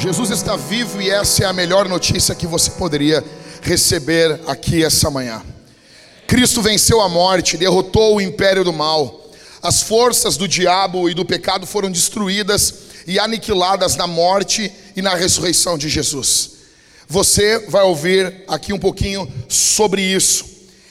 Jesus está vivo e essa é a melhor notícia que você poderia receber aqui essa manhã. Cristo venceu a morte, derrotou o império do mal. As forças do diabo e do pecado foram destruídas e aniquiladas na morte e na ressurreição de Jesus. Você vai ouvir aqui um pouquinho sobre isso.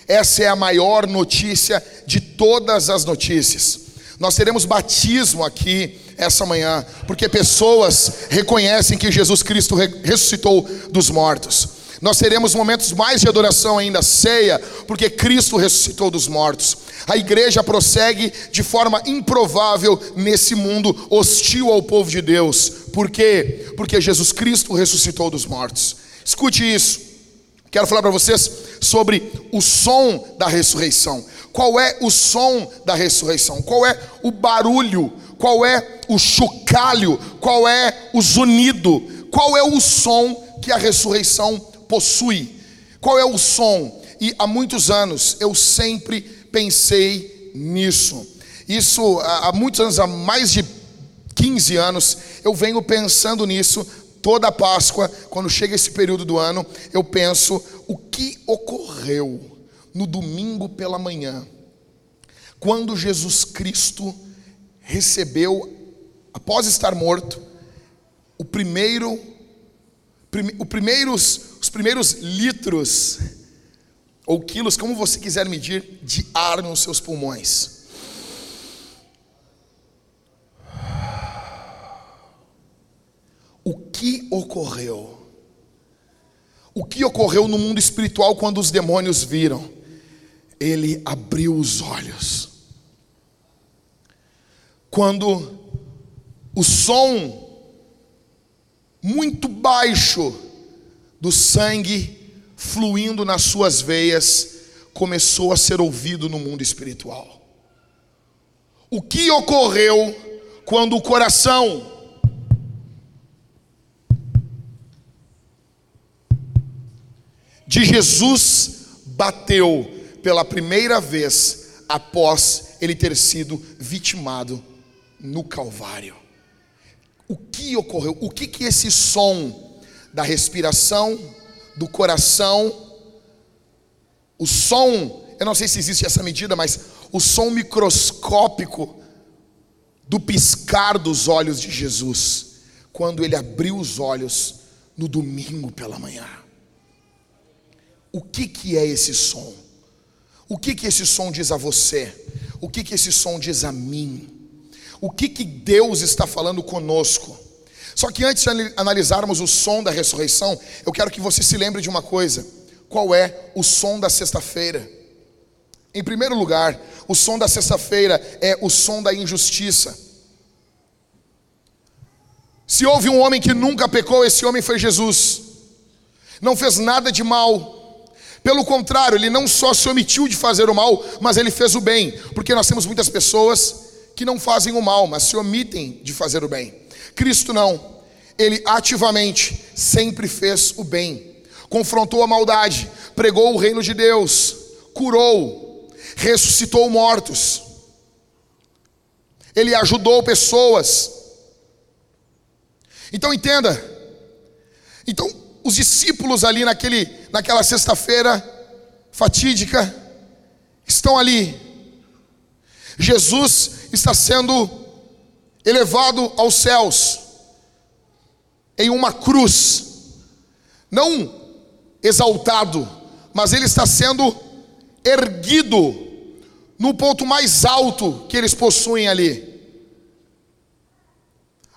Essa é a maior notícia de todas as notícias. Nós teremos batismo aqui essa manhã, porque pessoas reconhecem que Jesus Cristo ressuscitou dos mortos. Nós teremos momentos mais de adoração ainda, ceia, porque Cristo ressuscitou dos mortos. A igreja prossegue de forma improvável nesse mundo hostil ao povo de Deus. Por quê? Porque Jesus Cristo ressuscitou dos mortos. Escute isso. Quero falar para vocês sobre o som da ressurreição. Qual é o som da ressurreição? Qual é o barulho? Qual é o chocalho? Qual é o zunido? Qual é o som que a ressurreição possui? Qual é o som? E há muitos anos eu sempre pensei nisso. Isso há muitos anos, há mais de 15 anos, eu venho pensando nisso toda a Páscoa, quando chega esse período do ano, eu penso o que ocorreu no domingo pela manhã, quando Jesus Cristo recebeu, após estar morto, o primeiro, prime, o primeiros, os primeiros litros, ou quilos, como você quiser medir, de ar nos seus pulmões. O que ocorreu? O que ocorreu no mundo espiritual quando os demônios viram? ele abriu os olhos. Quando o som muito baixo do sangue fluindo nas suas veias começou a ser ouvido no mundo espiritual. O que ocorreu quando o coração de Jesus bateu pela primeira vez após ele ter sido vitimado no Calvário. O que ocorreu? O que que esse som da respiração, do coração, o som, eu não sei se existe essa medida, mas o som microscópico do piscar dos olhos de Jesus, quando ele abriu os olhos no domingo pela manhã. O que que é esse som? O que que esse som diz a você? O que que esse som diz a mim? O que que Deus está falando conosco? Só que antes de analisarmos o som da ressurreição, eu quero que você se lembre de uma coisa. Qual é o som da sexta-feira? Em primeiro lugar, o som da sexta-feira é o som da injustiça. Se houve um homem que nunca pecou, esse homem foi Jesus. Não fez nada de mal, pelo contrário, ele não só se omitiu de fazer o mal, mas ele fez o bem, porque nós temos muitas pessoas que não fazem o mal, mas se omitem de fazer o bem. Cristo não, ele ativamente sempre fez o bem, confrontou a maldade, pregou o reino de Deus, curou, ressuscitou mortos, ele ajudou pessoas. Então entenda, então os discípulos ali naquele, naquela sexta-feira fatídica estão ali. Jesus está sendo elevado aos céus em uma cruz, não exaltado, mas ele está sendo erguido no ponto mais alto que eles possuem ali.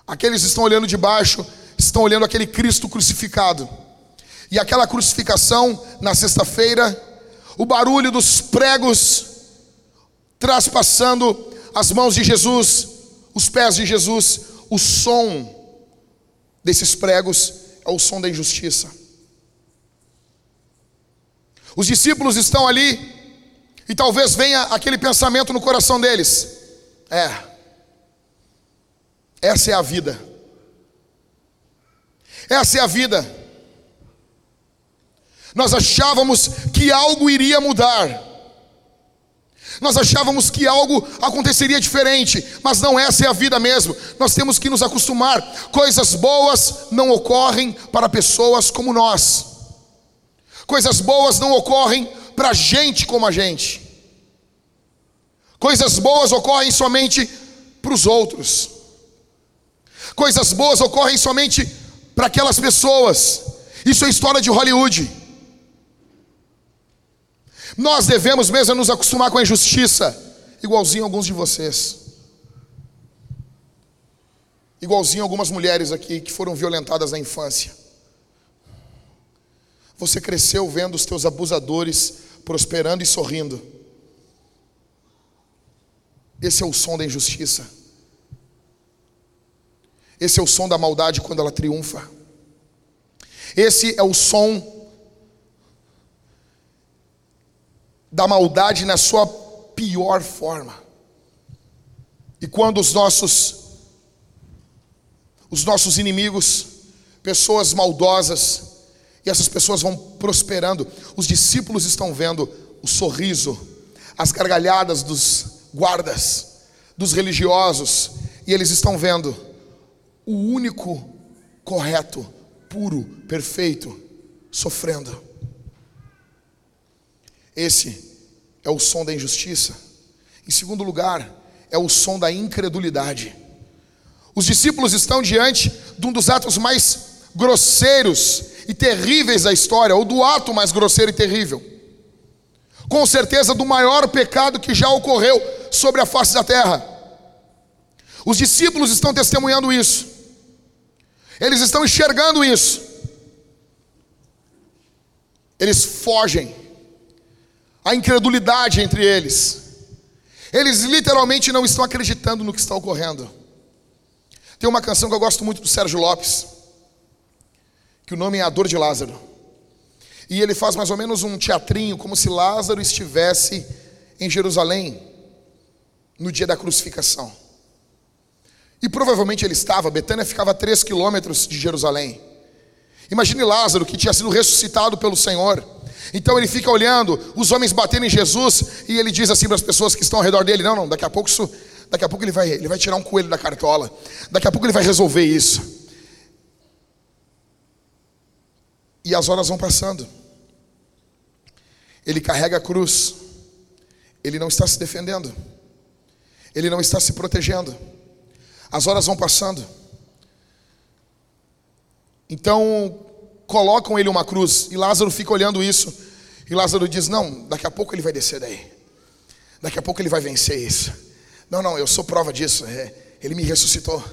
Aqueles estão olhando de baixo estão olhando aquele Cristo crucificado. E aquela crucificação na sexta-feira, o barulho dos pregos traspassando as mãos de Jesus, os pés de Jesus, o som desses pregos é o som da injustiça. Os discípulos estão ali E talvez venha aquele pensamento no coração deles: é, essa é a vida, essa é a vida. Nós achávamos que algo iria mudar. Nós achávamos que algo aconteceria diferente, mas não essa é a vida mesmo. Nós temos que nos acostumar. Coisas boas não ocorrem para pessoas como nós. Coisas boas não ocorrem para gente como a gente. Coisas boas ocorrem somente para os outros. Coisas boas ocorrem somente para aquelas pessoas. Isso é história de Hollywood. Nós devemos mesmo nos acostumar com a injustiça, igualzinho alguns de vocês. Igualzinho algumas mulheres aqui que foram violentadas na infância. Você cresceu vendo os teus abusadores prosperando e sorrindo. Esse é o som da injustiça. Esse é o som da maldade quando ela triunfa. Esse é o som da maldade na sua pior forma. E quando os nossos os nossos inimigos, pessoas maldosas, e essas pessoas vão prosperando, os discípulos estão vendo o sorriso, as gargalhadas dos guardas, dos religiosos, e eles estão vendo o único correto, puro, perfeito, sofrendo. Esse é o som da injustiça. Em segundo lugar, é o som da incredulidade. Os discípulos estão diante de um dos atos mais grosseiros e terríveis da história, ou do ato mais grosseiro e terrível. Com certeza, do maior pecado que já ocorreu sobre a face da terra. Os discípulos estão testemunhando isso, eles estão enxergando isso, eles fogem a incredulidade entre eles. Eles literalmente não estão acreditando no que está ocorrendo. Tem uma canção que eu gosto muito do Sérgio Lopes, que o nome é A Dor de Lázaro. E ele faz mais ou menos um teatrinho, como se Lázaro estivesse em Jerusalém no dia da crucificação. E provavelmente ele estava, Betânia ficava a três quilômetros de Jerusalém. Imagine Lázaro, que tinha sido ressuscitado pelo Senhor então ele fica olhando os homens batendo em Jesus e ele diz assim para as pessoas que estão ao redor dele: Não, não, daqui a pouco isso, daqui a pouco ele vai, ele vai tirar um coelho da cartola. Daqui a pouco ele vai resolver isso. E as horas vão passando. Ele carrega a cruz. Ele não está se defendendo. Ele não está se protegendo. As horas vão passando. Então, colocam ele uma cruz e Lázaro fica olhando isso. E Lázaro diz: Não, daqui a pouco ele vai descer daí. Daqui a pouco ele vai vencer isso. Não, não, eu sou prova disso. É, ele me ressuscitou.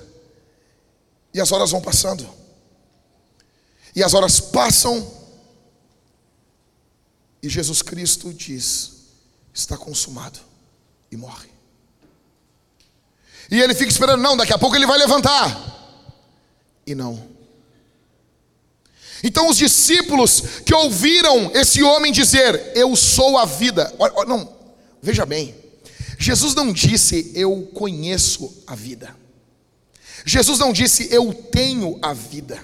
E as horas vão passando. E as horas passam. E Jesus Cristo diz: Está consumado. E morre. E ele fica esperando: Não, daqui a pouco ele vai levantar. E não. Então os discípulos que ouviram esse homem dizer: Eu sou a vida. Não, veja bem. Jesus não disse: Eu conheço a vida. Jesus não disse: Eu tenho a vida.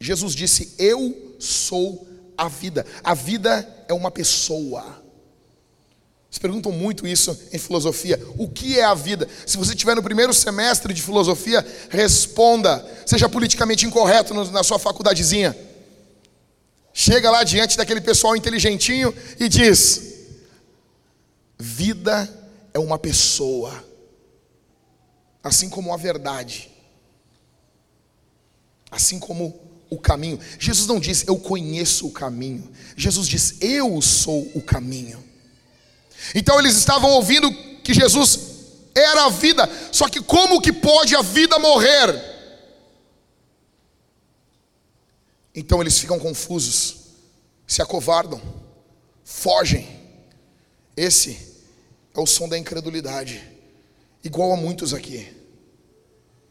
Jesus disse: Eu sou a vida. A vida é uma pessoa. Vocês perguntam muito isso em filosofia. O que é a vida? Se você estiver no primeiro semestre de filosofia, responda. Seja politicamente incorreto na sua faculdadezinha. Chega lá diante daquele pessoal inteligentinho e diz: Vida é uma pessoa, assim como a verdade, assim como o caminho. Jesus não diz eu conheço o caminho. Jesus diz eu sou o caminho. Então eles estavam ouvindo que Jesus era a vida, só que como que pode a vida morrer? Então eles ficam confusos, se acovardam, fogem. Esse é o som da incredulidade, igual a muitos aqui,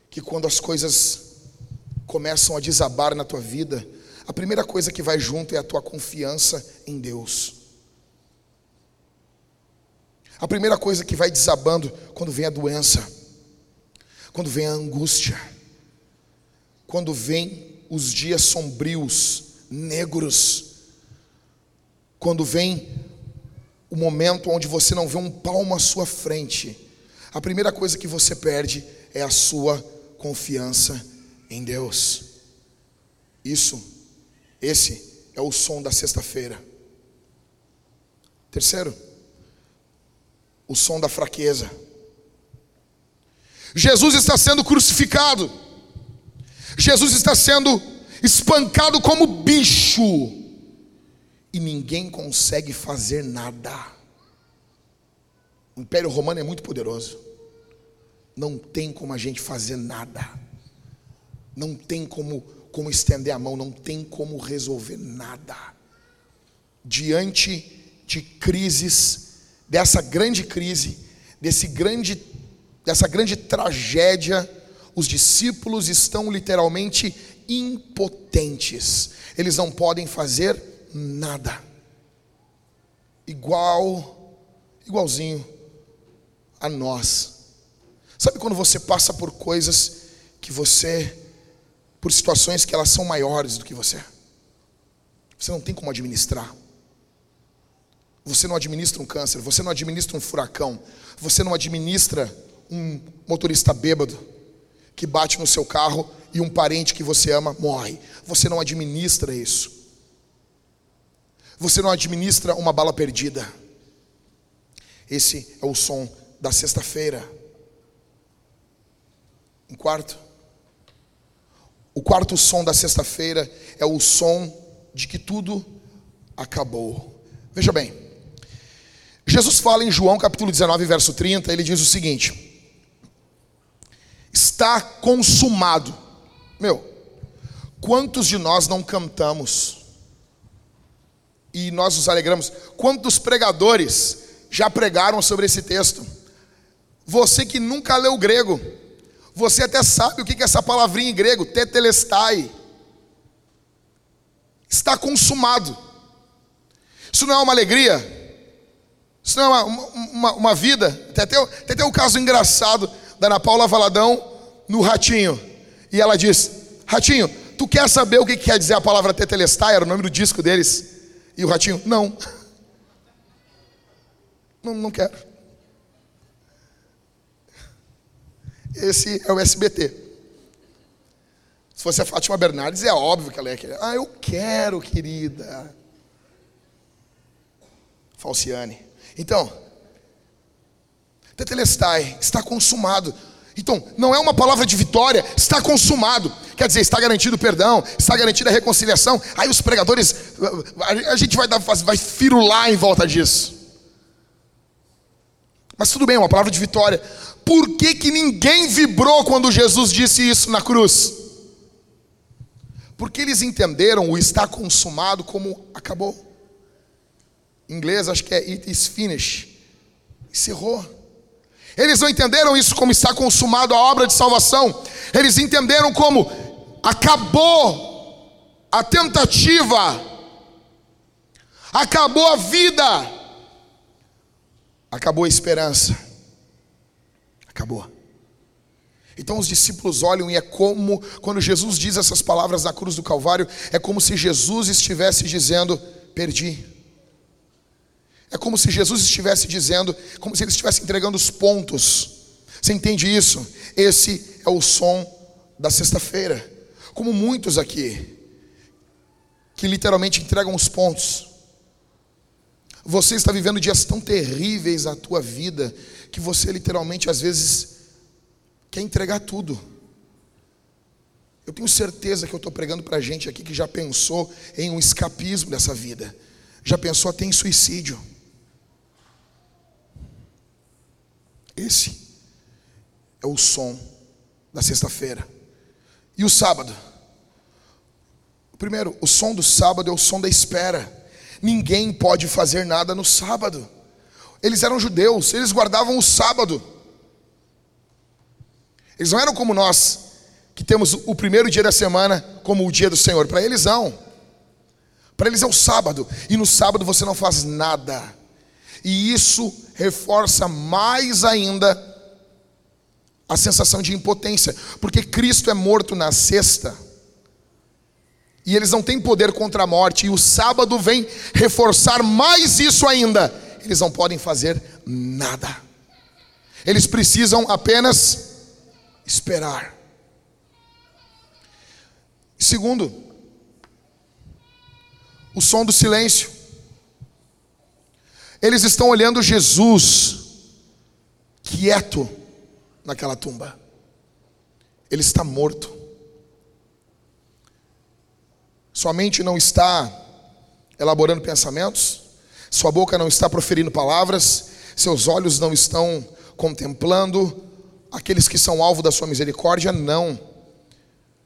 que quando as coisas começam a desabar na tua vida, a primeira coisa que vai junto é a tua confiança em Deus. A primeira coisa que vai desabando quando vem a doença, quando vem a angústia, quando vem os dias sombrios, negros, quando vem o momento onde você não vê um palmo à sua frente, a primeira coisa que você perde é a sua confiança em Deus. Isso, esse é o som da sexta-feira. Terceiro, o som da fraqueza. Jesus está sendo crucificado, Jesus está sendo espancado como bicho, e ninguém consegue fazer nada. O Império Romano é muito poderoso, não tem como a gente fazer nada, não tem como, como estender a mão, não tem como resolver nada. Diante de crises dessa grande crise, desse grande, dessa grande tragédia, os discípulos estão literalmente impotentes. Eles não podem fazer nada. Igual, igualzinho a nós. Sabe quando você passa por coisas que você, por situações que elas são maiores do que você? Você não tem como administrar. Você não administra um câncer, você não administra um furacão, você não administra um motorista bêbado que bate no seu carro e um parente que você ama morre. Você não administra isso. Você não administra uma bala perdida. Esse é o som da sexta-feira. Em quarto, o quarto som da sexta-feira é o som de que tudo acabou. Veja bem, Jesus fala em João capítulo 19, verso 30, ele diz o seguinte: Está consumado. Meu, quantos de nós não cantamos e nós nos alegramos? Quantos pregadores já pregaram sobre esse texto? Você que nunca leu grego, você até sabe o que é essa palavrinha em grego, tetelestai. Está consumado. Isso não é uma alegria? Isso não é uma, uma, uma vida. Tem até, tem até um caso engraçado da Ana Paula Valadão no Ratinho. E ela diz: Ratinho, tu quer saber o que quer dizer a palavra tetelestai? Era o nome do disco deles. E o Ratinho: Não. Não, não quero. Esse é o SBT. Se fosse a Fátima Bernardes, é óbvio que ela ia querer. Ah, eu quero, querida. Falciane. Então, tetelestai, está consumado. Então, não é uma palavra de vitória, está consumado. Quer dizer, está garantido o perdão, está garantida a reconciliação. Aí os pregadores, a gente vai, dar, vai firular em volta disso. Mas tudo bem, é uma palavra de vitória. Por que, que ninguém vibrou quando Jesus disse isso na cruz? Porque eles entenderam o está consumado como acabou. Em inglês, acho que é it is finished. Encerrou. Eles não entenderam isso como está consumado a obra de salvação. Eles entenderam como acabou a tentativa, acabou a vida, acabou a esperança. Acabou. Então os discípulos olham e é como, quando Jesus diz essas palavras na cruz do Calvário, é como se Jesus estivesse dizendo: Perdi. É como se Jesus estivesse dizendo, como se ele estivesse entregando os pontos. Você entende isso? Esse é o som da sexta-feira. Como muitos aqui, que literalmente entregam os pontos. Você está vivendo dias tão terríveis na tua vida que você literalmente às vezes quer entregar tudo. Eu tenho certeza que eu estou pregando para gente aqui que já pensou em um escapismo dessa vida, já pensou até em suicídio. Esse é o som da sexta-feira. E o sábado? Primeiro, o som do sábado é o som da espera. Ninguém pode fazer nada no sábado. Eles eram judeus, eles guardavam o sábado. Eles não eram como nós, que temos o primeiro dia da semana como o dia do Senhor. Para eles não. Para eles é o sábado. E no sábado você não faz nada. E isso reforça mais ainda a sensação de impotência, porque Cristo é morto na sexta. E eles não têm poder contra a morte, e o sábado vem reforçar mais isso ainda. Eles não podem fazer nada. Eles precisam apenas esperar. Segundo, o som do silêncio. Eles estão olhando Jesus quieto naquela tumba. Ele está morto. Sua mente não está elaborando pensamentos, sua boca não está proferindo palavras, seus olhos não estão contemplando aqueles que são alvo da sua misericórdia, não.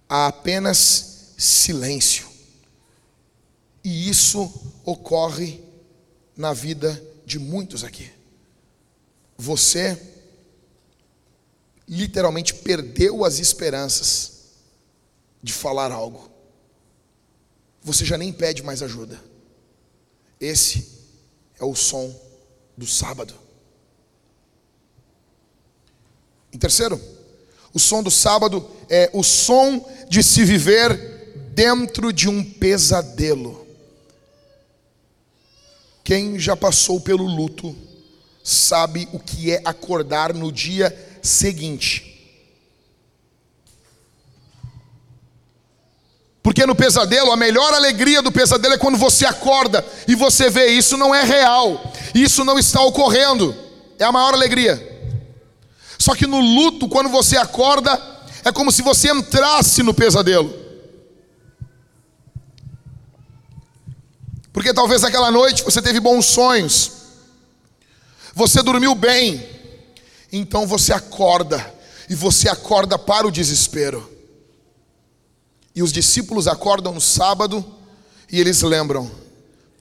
Há apenas silêncio. E isso ocorre na vida de muitos aqui. Você literalmente perdeu as esperanças de falar algo. Você já nem pede mais ajuda. Esse é o som do sábado. Em terceiro, o som do sábado é o som de se viver dentro de um pesadelo. Quem já passou pelo luto sabe o que é acordar no dia seguinte. Porque no pesadelo, a melhor alegria do pesadelo é quando você acorda e você vê isso não é real, isso não está ocorrendo, é a maior alegria. Só que no luto, quando você acorda, é como se você entrasse no pesadelo. Porque talvez aquela noite você teve bons sonhos, você dormiu bem, então você acorda, e você acorda para o desespero. E os discípulos acordam no sábado e eles lembram: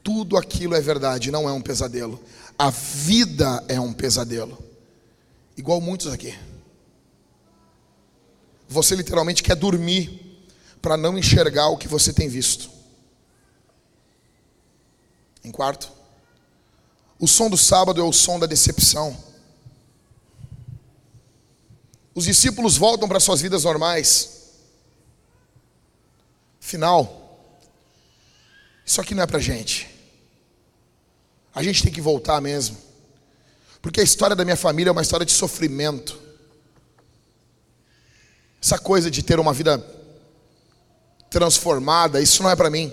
tudo aquilo é verdade, não é um pesadelo. A vida é um pesadelo. Igual muitos aqui. Você literalmente quer dormir para não enxergar o que você tem visto. Em quarto, o som do sábado é o som da decepção. Os discípulos voltam para suas vidas normais. Final, isso aqui não é para gente. A gente tem que voltar mesmo. Porque a história da minha família é uma história de sofrimento. Essa coisa de ter uma vida transformada, isso não é para mim.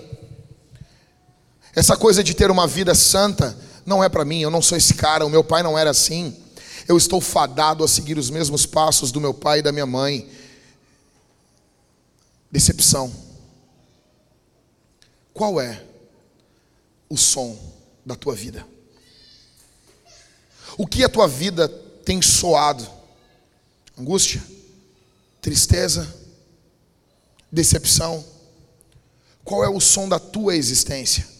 Essa coisa de ter uma vida santa não é para mim. Eu não sou esse cara, o meu pai não era assim. Eu estou fadado a seguir os mesmos passos do meu pai e da minha mãe. Decepção. Qual é o som da tua vida? O que a tua vida tem soado? Angústia? Tristeza? Decepção? Qual é o som da tua existência?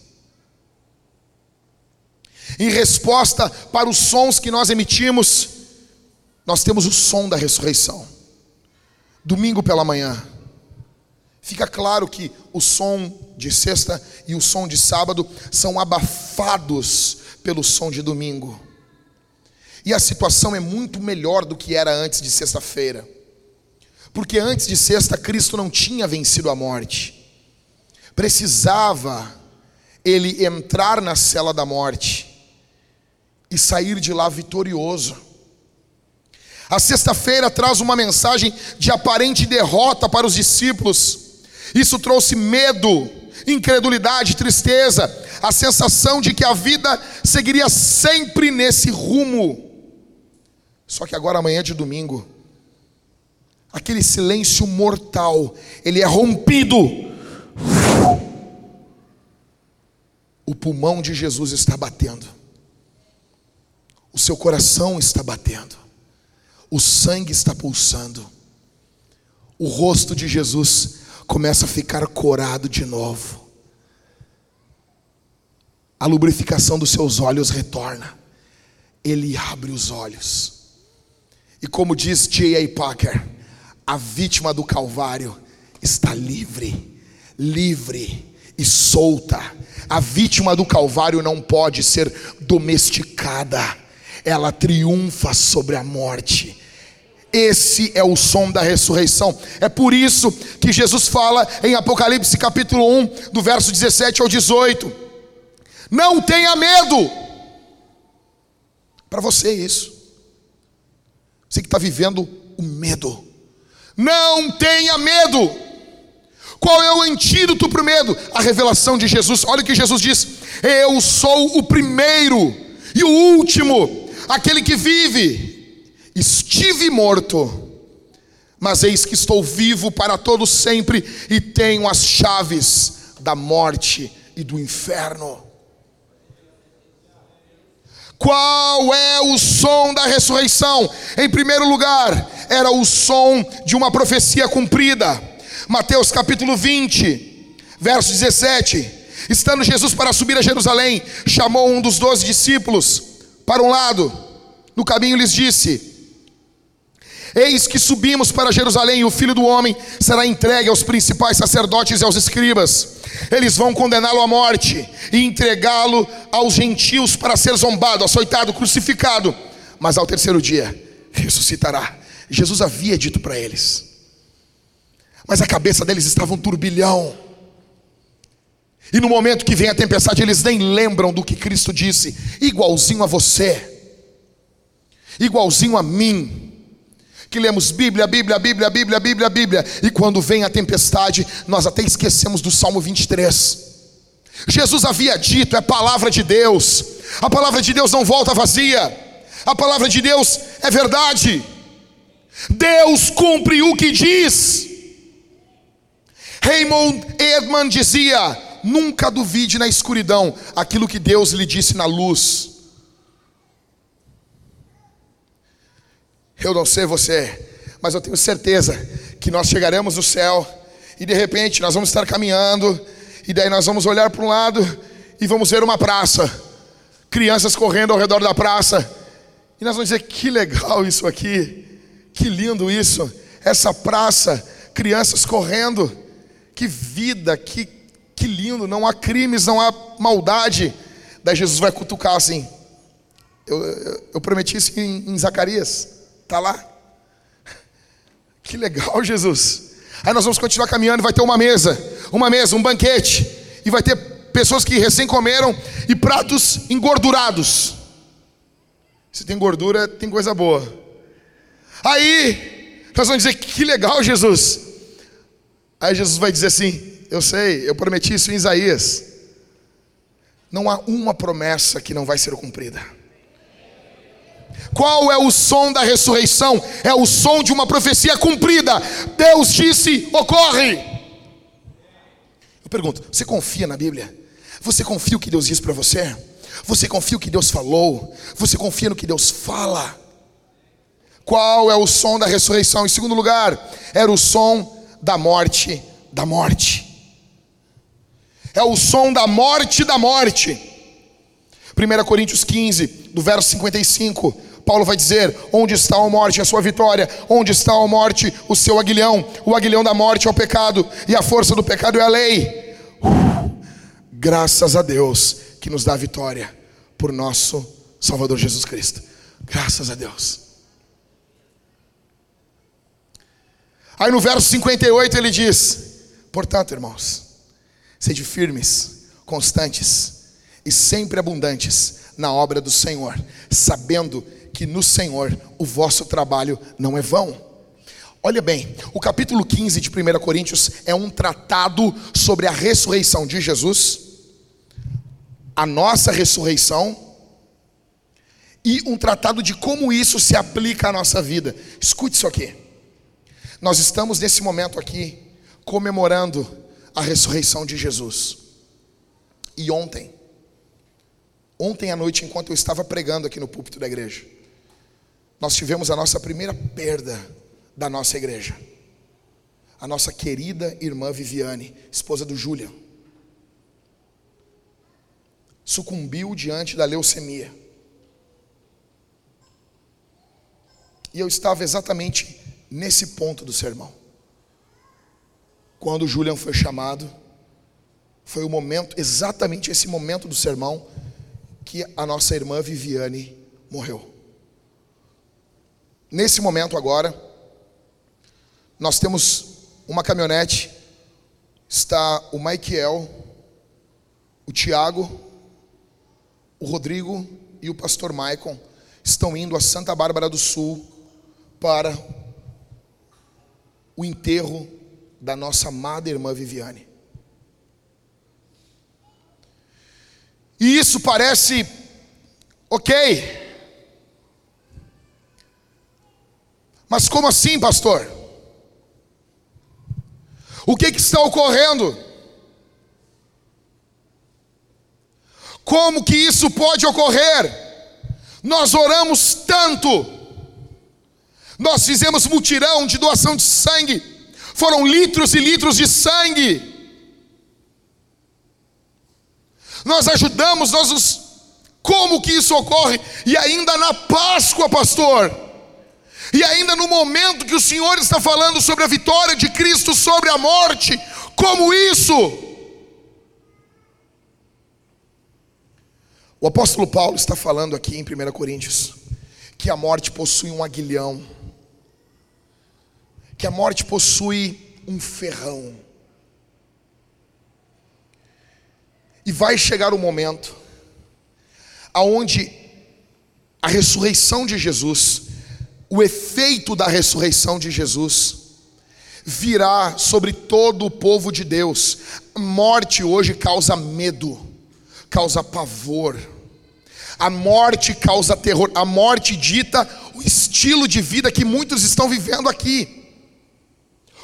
Em resposta para os sons que nós emitimos, nós temos o som da ressurreição. Domingo pela manhã, fica claro que o som de sexta e o som de sábado são abafados pelo som de domingo. E a situação é muito melhor do que era antes de sexta-feira. Porque antes de sexta, Cristo não tinha vencido a morte. Precisava ele entrar na cela da morte e sair de lá vitorioso. A sexta-feira traz uma mensagem de aparente derrota para os discípulos. Isso trouxe medo, incredulidade, tristeza, a sensação de que a vida seguiria sempre nesse rumo. Só que agora, amanhã de domingo, aquele silêncio mortal, ele é rompido. O pulmão de Jesus está batendo, o seu coração está batendo, o sangue está pulsando, o rosto de Jesus começa a ficar corado de novo, a lubrificação dos seus olhos retorna, ele abre os olhos. E como diz J.A. Packer, a vítima do Calvário está livre, livre e solta. A vítima do Calvário não pode ser domesticada, ela triunfa sobre a morte. Esse é o som da ressurreição. É por isso que Jesus fala em Apocalipse capítulo 1, do verso 17 ao 18: Não tenha medo. Para você isso. Você que está vivendo o medo. Não tenha medo. Qual é o antídoto para o medo? A revelação de Jesus. Olha o que Jesus diz: Eu sou o primeiro e o último, aquele que vive. Estive morto, mas eis que estou vivo para todo sempre e tenho as chaves da morte e do inferno. Qual é o som da ressurreição? Em primeiro lugar, era o som de uma profecia cumprida. Mateus capítulo 20, verso 17. Estando Jesus para subir a Jerusalém, chamou um dos doze discípulos para um lado. No caminho lhes disse: Eis que subimos para Jerusalém, e o filho do homem será entregue aos principais sacerdotes e aos escribas. Eles vão condená-lo à morte e entregá-lo aos gentios para ser zombado, açoitado, crucificado. Mas ao terceiro dia ressuscitará. Jesus havia dito para eles. Mas a cabeça deles estava um turbilhão. E no momento que vem a tempestade, eles nem lembram do que Cristo disse, igualzinho a você, igualzinho a mim. Que lemos Bíblia, Bíblia, Bíblia, Bíblia, Bíblia, Bíblia, e quando vem a tempestade, nós até esquecemos do Salmo 23. Jesus havia dito, é palavra de Deus, a palavra de Deus não volta vazia, a palavra de Deus é verdade, Deus cumpre o que diz. Raymond Edman dizia: nunca duvide na escuridão aquilo que Deus lhe disse na luz. Eu não sei você, mas eu tenho certeza que nós chegaremos no céu e de repente nós vamos estar caminhando e daí nós vamos olhar para um lado e vamos ver uma praça, crianças correndo ao redor da praça e nós vamos dizer que legal isso aqui, que lindo isso, essa praça, crianças correndo, que vida, que que lindo, não há crimes, não há maldade. Daí Jesus vai cutucar assim. Eu, eu, eu prometi isso em, em Zacarias. Está lá. Que legal, Jesus. Aí nós vamos continuar caminhando, vai ter uma mesa, uma mesa, um banquete, e vai ter pessoas que recém comeram e pratos engordurados. Se tem gordura, tem coisa boa. Aí nós vamos dizer que legal, Jesus. Aí Jesus vai dizer assim: Eu sei, eu prometi isso em Isaías. Não há uma promessa que não vai ser cumprida. Qual é o som da ressurreição? É o som de uma profecia cumprida. Deus disse: ocorre. Eu pergunto: você confia na Bíblia? Você confia o que Deus diz para você? Você confia o que Deus falou? Você confia no que Deus fala? Qual é o som da ressurreição? Em segundo lugar, era o som da morte, da morte. É o som da morte, da morte. 1 Coríntios 15, do verso 55. Paulo vai dizer: Onde está a morte, a sua vitória? Onde está a morte, o seu aguilhão? O aguilhão da morte é o pecado, e a força do pecado é a lei. Uh, graças a Deus que nos dá a vitória por nosso Salvador Jesus Cristo. Graças a Deus. Aí no verso 58 ele diz: Portanto, irmãos, sede firmes, constantes e sempre abundantes na obra do Senhor, sabendo que no Senhor o vosso trabalho não é vão. Olha bem, o capítulo 15 de 1 Coríntios é um tratado sobre a ressurreição de Jesus, a nossa ressurreição, e um tratado de como isso se aplica à nossa vida. Escute isso aqui. Nós estamos nesse momento aqui comemorando a ressurreição de Jesus. E ontem, ontem à noite, enquanto eu estava pregando aqui no púlpito da igreja, nós tivemos a nossa primeira perda da nossa igreja. A nossa querida irmã Viviane, esposa do Julian, sucumbiu diante da leucemia. E eu estava exatamente nesse ponto do sermão. Quando o Julian foi chamado foi o momento, exatamente esse momento do sermão, que a nossa irmã Viviane morreu. Nesse momento agora, nós temos uma caminhonete, está o Michael, o Tiago, o Rodrigo e o pastor Maicon estão indo a Santa Bárbara do Sul para o enterro da nossa amada irmã Viviane. E isso parece ok. Mas como assim, pastor? O que, que está ocorrendo? Como que isso pode ocorrer? Nós oramos tanto, nós fizemos mutirão de doação de sangue, foram litros e litros de sangue. Nós ajudamos, nós nos... como que isso ocorre? E ainda na Páscoa, pastor. E ainda no momento que o Senhor está falando sobre a vitória de Cristo sobre a morte, como isso? O apóstolo Paulo está falando aqui em 1 Coríntios que a morte possui um aguilhão, que a morte possui um ferrão. E vai chegar o momento aonde a ressurreição de Jesus, o efeito da ressurreição de Jesus, virá sobre todo o povo de Deus. A morte hoje causa medo causa pavor. A morte causa terror. A morte dita o estilo de vida que muitos estão vivendo aqui.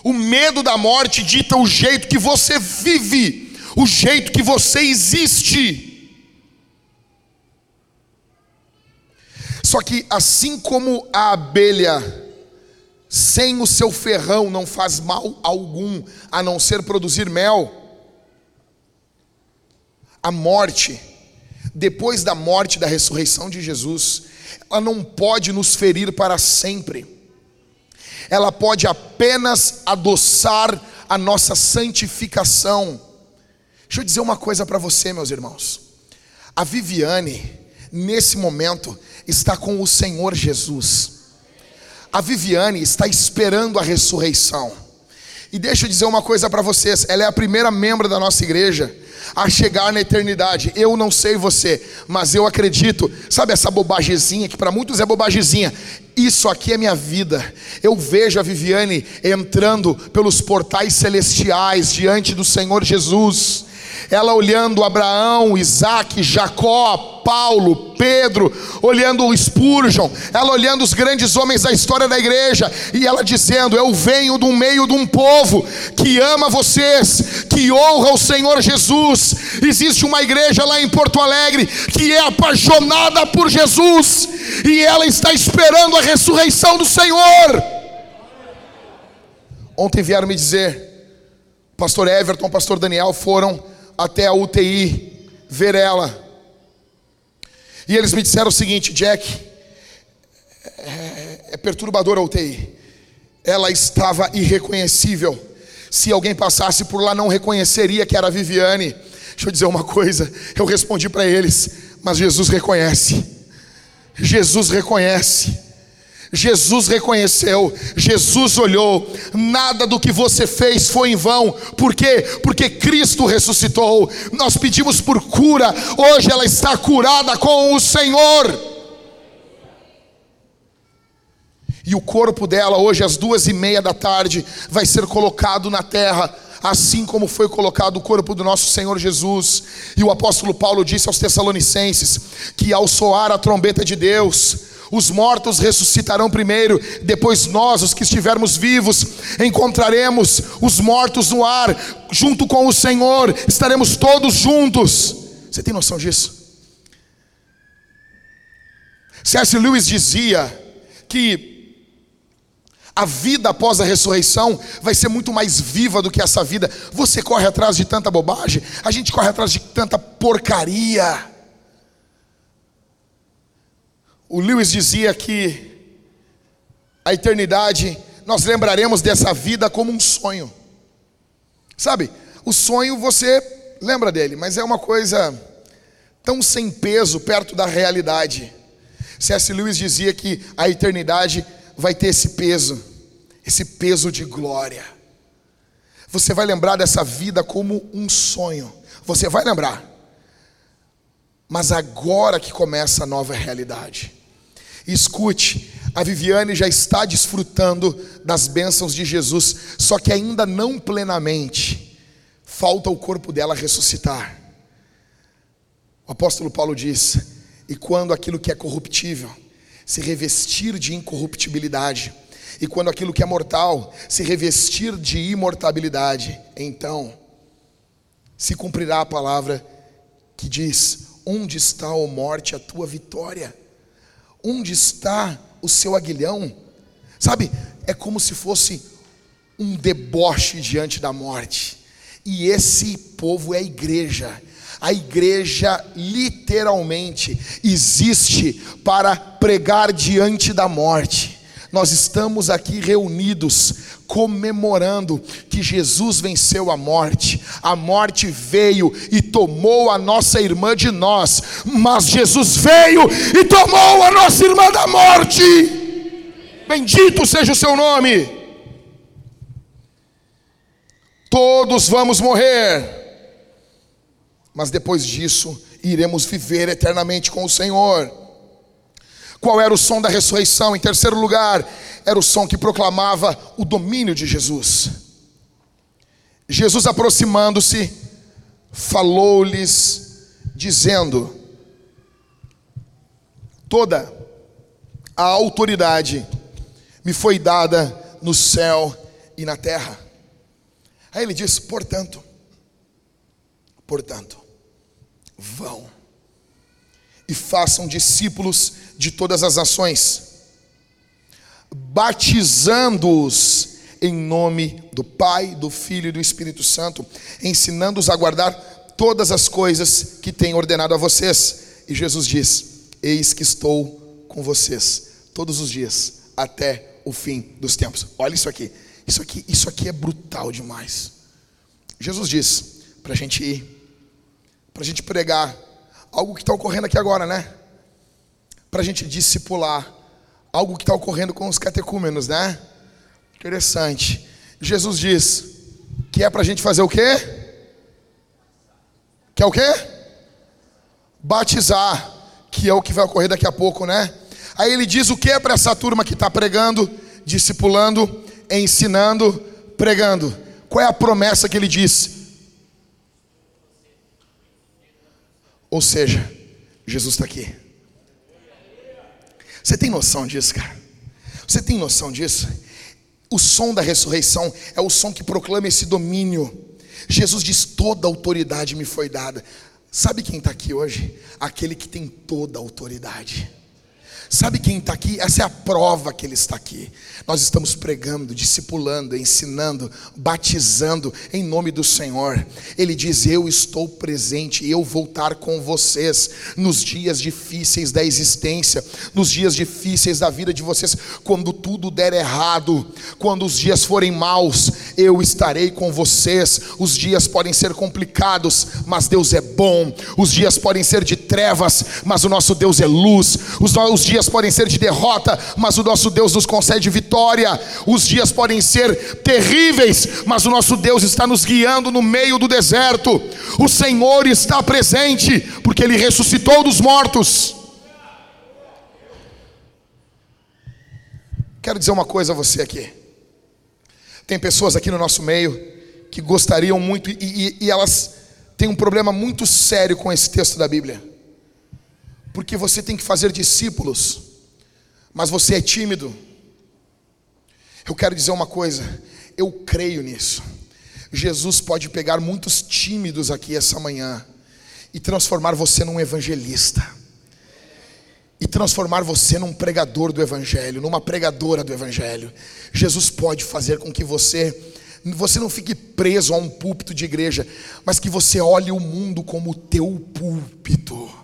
O medo da morte dita o jeito que você vive, o jeito que você existe. Só que assim como a abelha sem o seu ferrão não faz mal algum, a não ser produzir mel, a morte, depois da morte da ressurreição de Jesus, ela não pode nos ferir para sempre, ela pode apenas adoçar a nossa santificação. Deixa eu dizer uma coisa para você, meus irmãos. A Viviane, nesse momento, está com o Senhor Jesus. A Viviane está esperando a ressurreição. E deixa eu dizer uma coisa para vocês: ela é a primeira membro da nossa igreja a chegar na eternidade. Eu não sei você, mas eu acredito. Sabe essa bobagezinha que para muitos é bobagezinha? Isso aqui é minha vida. Eu vejo a Viviane entrando pelos portais celestiais diante do Senhor Jesus ela olhando Abraão, Isaac, Jacó, Paulo, Pedro, olhando o Spurgeon, ela olhando os grandes homens da história da igreja, e ela dizendo: Eu venho do meio de um povo que ama vocês, que honra o Senhor Jesus. Existe uma igreja lá em Porto Alegre que é apaixonada por Jesus, e ela está esperando a ressurreição do Senhor. Ontem vieram me dizer, pastor Everton, pastor Daniel foram até a UTI ver ela. E eles me disseram o seguinte: Jack, é, é perturbador a UTI. Ela estava irreconhecível. Se alguém passasse por lá, não reconheceria que era a Viviane. Deixa eu dizer uma coisa. Eu respondi para eles, mas Jesus reconhece. Jesus reconhece. Jesus reconheceu, Jesus olhou, nada do que você fez foi em vão, por quê? Porque Cristo ressuscitou. Nós pedimos por cura, hoje ela está curada com o Senhor. E o corpo dela, hoje às duas e meia da tarde, vai ser colocado na terra assim como foi colocado o corpo do nosso Senhor Jesus. E o apóstolo Paulo disse aos Tessalonicenses que ao soar a trombeta de Deus, os mortos ressuscitarão primeiro, depois nós, os que estivermos vivos, encontraremos os mortos no ar, junto com o Senhor, estaremos todos juntos. Você tem noção disso? C.S. Lewis dizia que a vida após a ressurreição vai ser muito mais viva do que essa vida. Você corre atrás de tanta bobagem, a gente corre atrás de tanta porcaria. O Lewis dizia que a eternidade, nós lembraremos dessa vida como um sonho. Sabe, o sonho você lembra dele, mas é uma coisa tão sem peso perto da realidade. C.S. Lewis dizia que a eternidade vai ter esse peso, esse peso de glória. Você vai lembrar dessa vida como um sonho. Você vai lembrar. Mas agora que começa a nova realidade. Escute, a Viviane já está desfrutando das bênçãos de Jesus, só que ainda não plenamente. Falta o corpo dela ressuscitar. O apóstolo Paulo diz: E quando aquilo que é corruptível se revestir de incorruptibilidade, e quando aquilo que é mortal se revestir de imortabilidade, então se cumprirá a palavra que diz: Onde está, ó morte, a tua vitória? Onde está o seu aguilhão? Sabe, é como se fosse um deboche diante da morte. E esse povo é a igreja. A igreja literalmente existe para pregar diante da morte. Nós estamos aqui reunidos comemorando que Jesus venceu a morte. A morte veio e tomou a nossa irmã de nós, mas Jesus veio e tomou a nossa irmã da morte. Bendito seja o seu nome. Todos vamos morrer mas depois disso iremos viver eternamente com o Senhor. Qual era o som da ressurreição? Em terceiro lugar, era o som que proclamava o domínio de Jesus. Jesus aproximando-se, falou-lhes, dizendo: Toda a autoridade me foi dada no céu e na terra. Aí ele diz: portanto, portanto, vão e façam discípulos de todas as nações, batizando-os em nome do Pai, do Filho e do Espírito Santo, ensinando-os a guardar todas as coisas que tenho ordenado a vocês. E Jesus diz: Eis que estou com vocês todos os dias até o fim dos tempos. Olha isso aqui. Isso aqui, isso aqui é brutal demais. Jesus diz para a gente ir para a gente pregar algo que está ocorrendo aqui agora, né? Para a gente discipular algo que está ocorrendo com os catecúmenos, né? Interessante. Jesus diz que é para a gente fazer o quê? Que é o quê? Batizar, que é o que vai ocorrer daqui a pouco, né? Aí ele diz o que é para essa turma que está pregando, discipulando, ensinando, pregando. Qual é a promessa que ele diz? Ou seja, Jesus está aqui. Você tem noção disso, cara? Você tem noção disso? O som da ressurreição é o som que proclama esse domínio. Jesus diz: toda autoridade me foi dada. Sabe quem está aqui hoje? Aquele que tem toda a autoridade. Sabe quem está aqui? Essa é a prova que ele está aqui. Nós estamos pregando, discipulando, ensinando, batizando em nome do Senhor. Ele diz: Eu estou presente, eu vou estar com vocês nos dias difíceis da existência, nos dias difíceis da vida de vocês, quando tudo der errado, quando os dias forem maus, eu estarei com vocês. Os dias podem ser complicados, mas Deus é bom. Os dias podem ser de trevas, mas o nosso Deus é luz. Os, os dias dias podem ser de derrota, mas o nosso Deus nos concede vitória. Os dias podem ser terríveis, mas o nosso Deus está nos guiando no meio do deserto. O Senhor está presente, porque Ele ressuscitou dos mortos. Quero dizer uma coisa a você aqui. Tem pessoas aqui no nosso meio que gostariam muito, e, e, e elas têm um problema muito sério com esse texto da Bíblia porque você tem que fazer discípulos, mas você é tímido. Eu quero dizer uma coisa, eu creio nisso. Jesus pode pegar muitos tímidos aqui essa manhã e transformar você num evangelista. E transformar você num pregador do evangelho, numa pregadora do evangelho. Jesus pode fazer com que você você não fique preso a um púlpito de igreja, mas que você olhe o mundo como o teu púlpito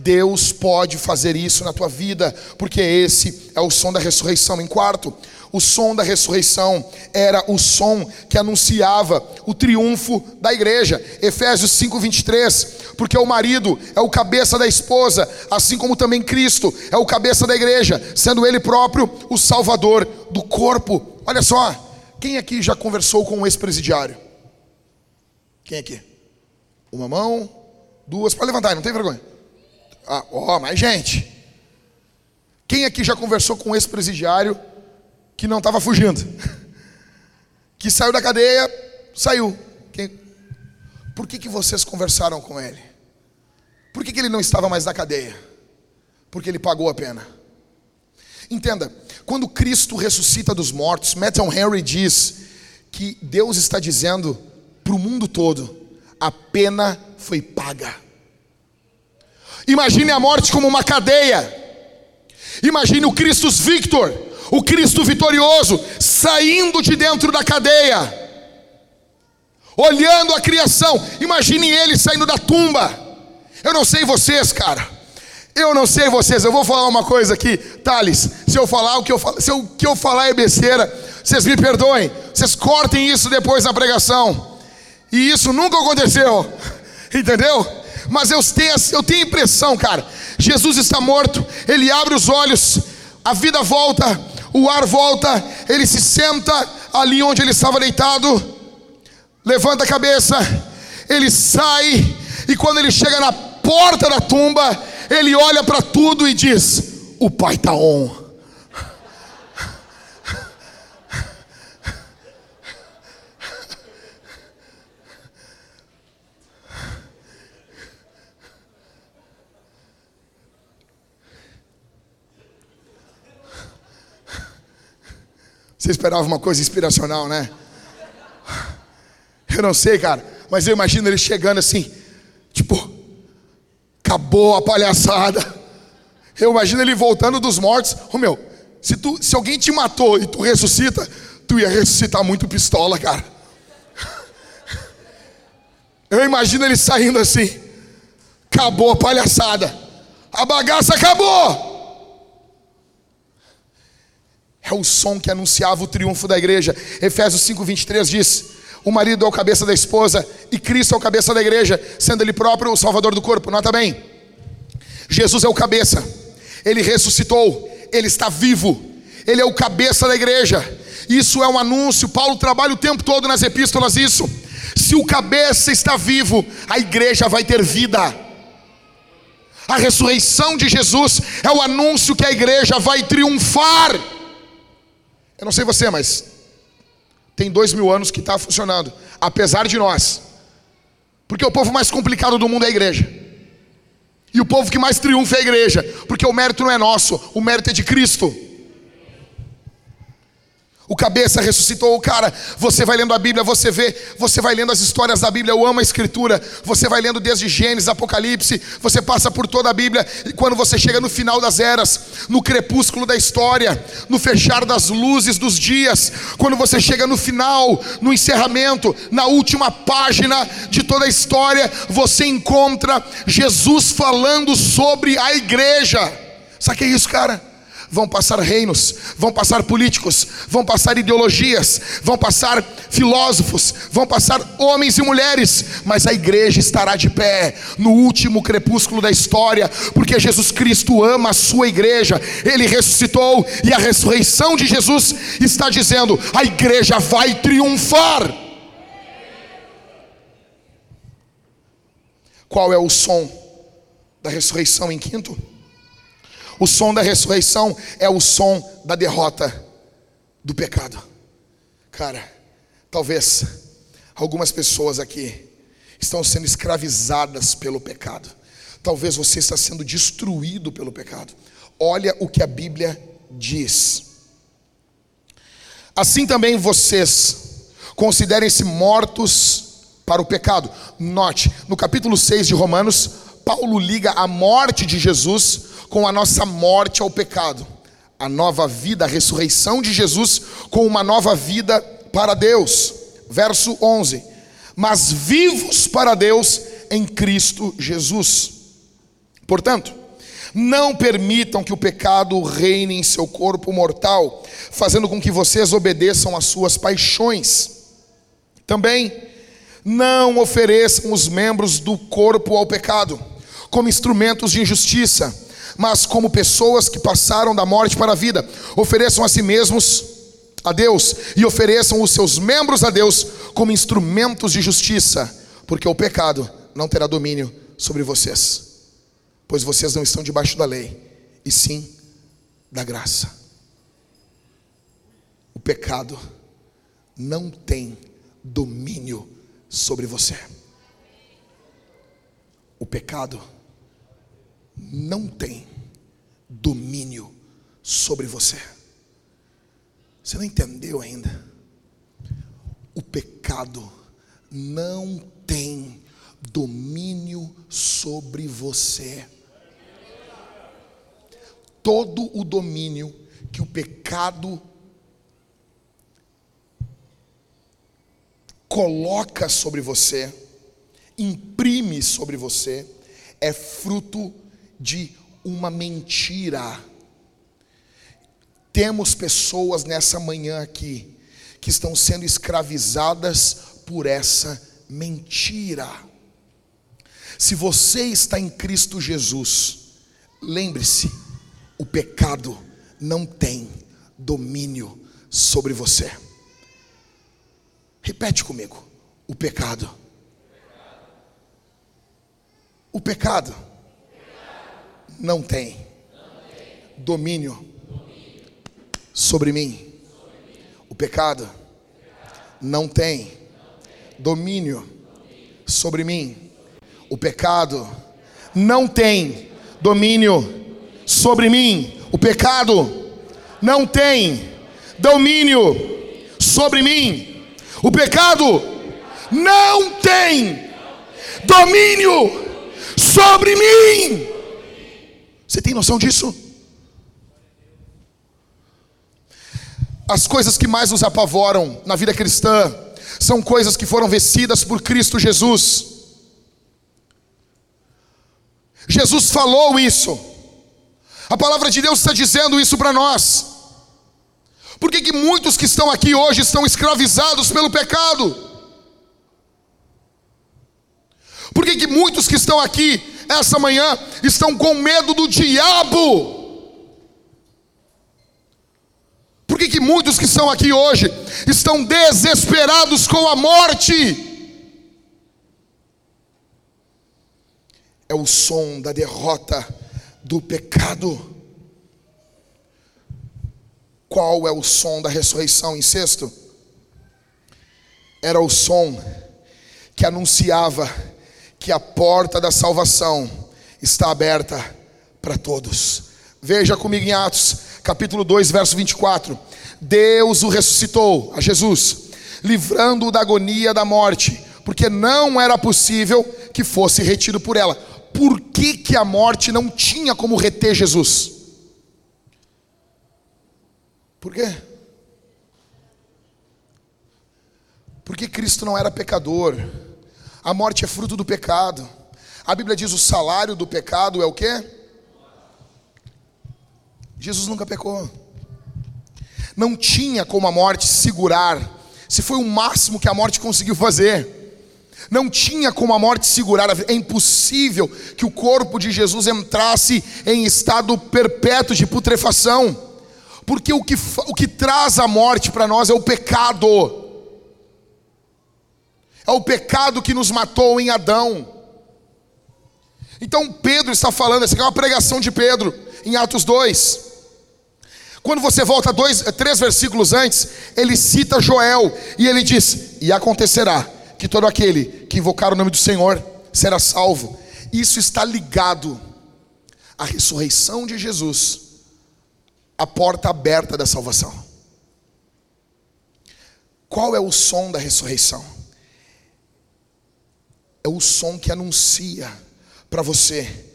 Deus pode fazer isso na tua vida, porque esse é o som da ressurreição. Em quarto, o som da ressurreição era o som que anunciava o triunfo da igreja. Efésios 5:23, porque o marido é o cabeça da esposa, assim como também Cristo é o cabeça da igreja, sendo ele próprio o salvador do corpo. Olha só, quem aqui já conversou com um ex-presidiário? Quem aqui? Uma mão, duas, pode levantar, não tem vergonha. Ah, ó, oh, mais gente. Quem aqui já conversou com um ex-presidiário que não estava fugindo? Que saiu da cadeia, saiu. Quem... Por que, que vocês conversaram com ele? Por que, que ele não estava mais na cadeia? Porque ele pagou a pena. Entenda, quando Cristo ressuscita dos mortos, Matthew Henry diz que Deus está dizendo para o mundo todo: a pena foi paga. Imagine a morte como uma cadeia. Imagine o Cristo Victor, o Cristo vitorioso, saindo de dentro da cadeia, olhando a criação. Imagine ele saindo da tumba. Eu não sei vocês, cara. Eu não sei vocês. Eu vou falar uma coisa aqui, Thales. Se eu falar o que eu se o que eu falar é besteira, vocês me perdoem. Vocês cortem isso depois na pregação. E isso nunca aconteceu. Entendeu? Mas eu tenho, eu tenho a impressão, cara. Jesus está morto, ele abre os olhos, a vida volta, o ar volta, ele se senta ali onde ele estava deitado, levanta a cabeça, ele sai, e quando ele chega na porta da tumba, ele olha para tudo e diz: O Pai está on. Você esperava uma coisa inspiracional, né? Eu não sei, cara, mas eu imagino ele chegando assim, tipo, acabou a palhaçada. Eu imagino ele voltando dos mortos. Ô meu, se, tu, se alguém te matou e tu ressuscita, tu ia ressuscitar muito pistola, cara. Eu imagino ele saindo assim, acabou a palhaçada, a bagaça acabou é o som que anunciava o triunfo da igreja. Efésios 5:23 diz: "O marido é o cabeça da esposa e Cristo é o cabeça da igreja, sendo ele próprio o salvador do corpo". Nota bem. Jesus é o cabeça. Ele ressuscitou, ele está vivo. Ele é o cabeça da igreja. Isso é um anúncio. Paulo trabalha o tempo todo nas epístolas isso. Se o cabeça está vivo, a igreja vai ter vida. A ressurreição de Jesus é o anúncio que a igreja vai triunfar. Eu não sei você, mas tem dois mil anos que está funcionando, apesar de nós. Porque o povo mais complicado do mundo é a igreja. E o povo que mais triunfa é a igreja, porque o mérito não é nosso, o mérito é de Cristo. O cabeça ressuscitou o cara. Você vai lendo a Bíblia, você vê, você vai lendo as histórias da Bíblia. Eu amo a Escritura. Você vai lendo desde Gênesis, Apocalipse. Você passa por toda a Bíblia. E quando você chega no final das eras, no crepúsculo da história, no fechar das luzes dos dias, quando você chega no final, no encerramento, na última página de toda a história, você encontra Jesus falando sobre a igreja. Sabe o que é isso, cara? Vão passar reinos, vão passar políticos, vão passar ideologias, vão passar filósofos, vão passar homens e mulheres, mas a igreja estará de pé no último crepúsculo da história, porque Jesus Cristo ama a sua igreja, ele ressuscitou e a ressurreição de Jesus está dizendo: a igreja vai triunfar. Qual é o som da ressurreição em quinto? O som da ressurreição é o som da derrota do pecado. Cara, talvez algumas pessoas aqui estão sendo escravizadas pelo pecado. Talvez você está sendo destruído pelo pecado. Olha o que a Bíblia diz. Assim também vocês considerem-se mortos para o pecado. Note, no capítulo 6 de Romanos, Paulo liga a morte de Jesus com a nossa morte ao pecado, a nova vida, a ressurreição de Jesus com uma nova vida para Deus. Verso 11: Mas vivos para Deus em Cristo Jesus. Portanto, não permitam que o pecado reine em seu corpo mortal, fazendo com que vocês obedeçam às suas paixões. Também não ofereçam os membros do corpo ao pecado, como instrumentos de injustiça, mas como pessoas que passaram da morte para a vida. Ofereçam a si mesmos a Deus e ofereçam os seus membros a Deus como instrumentos de justiça, porque o pecado não terá domínio sobre vocês pois vocês não estão debaixo da lei, e sim da graça. O pecado não tem domínio sobre você. O pecado não tem domínio sobre você. Você não entendeu ainda? O pecado não tem domínio sobre você todo o domínio que o pecado coloca sobre você, imprime sobre você, é fruto de uma mentira. Temos pessoas nessa manhã aqui que estão sendo escravizadas por essa mentira. Se você está em Cristo Jesus, lembre-se, o pecado não tem domínio sobre você. Repete comigo: o pecado. O pecado não tem domínio sobre mim. O pecado não tem domínio sobre mim. O pecado não tem domínio sobre mim. O pecado não tem domínio sobre mim. O pecado não tem domínio sobre mim. Você tem noção disso? As coisas que mais nos apavoram na vida cristã são coisas que foram vencidas por Cristo Jesus. Jesus falou isso. A palavra de Deus está dizendo isso para nós. Por que, que muitos que estão aqui hoje estão escravizados pelo pecado? Por que, que muitos que estão aqui essa manhã estão com medo do diabo? Por que, que muitos que estão aqui hoje estão desesperados com a morte? É o som da derrota do pecado. Qual é o som da ressurreição? Em sexto, era o som que anunciava que a porta da salvação está aberta para todos. Veja comigo em Atos, capítulo 2, verso 24. Deus o ressuscitou, a Jesus, livrando-o da agonia da morte, porque não era possível que fosse retido por ela por que, que a morte não tinha como reter Jesus? Por quê? Porque Cristo não era pecador. A morte é fruto do pecado. A Bíblia diz o salário do pecado é o quê? Jesus nunca pecou. Não tinha como a morte segurar. Se foi o máximo que a morte conseguiu fazer. Não tinha como a morte segurar, é impossível que o corpo de Jesus entrasse em estado perpétuo de putrefação, porque o que, o que traz a morte para nós é o pecado, é o pecado que nos matou em Adão. Então Pedro está falando, essa aqui é uma pregação de Pedro, em Atos 2. Quando você volta dois, três versículos antes, ele cita Joel e ele diz: E acontecerá que todo aquele que invocar o nome do Senhor será salvo. Isso está ligado à ressurreição de Jesus, a porta aberta da salvação. Qual é o som da ressurreição? É o som que anuncia para você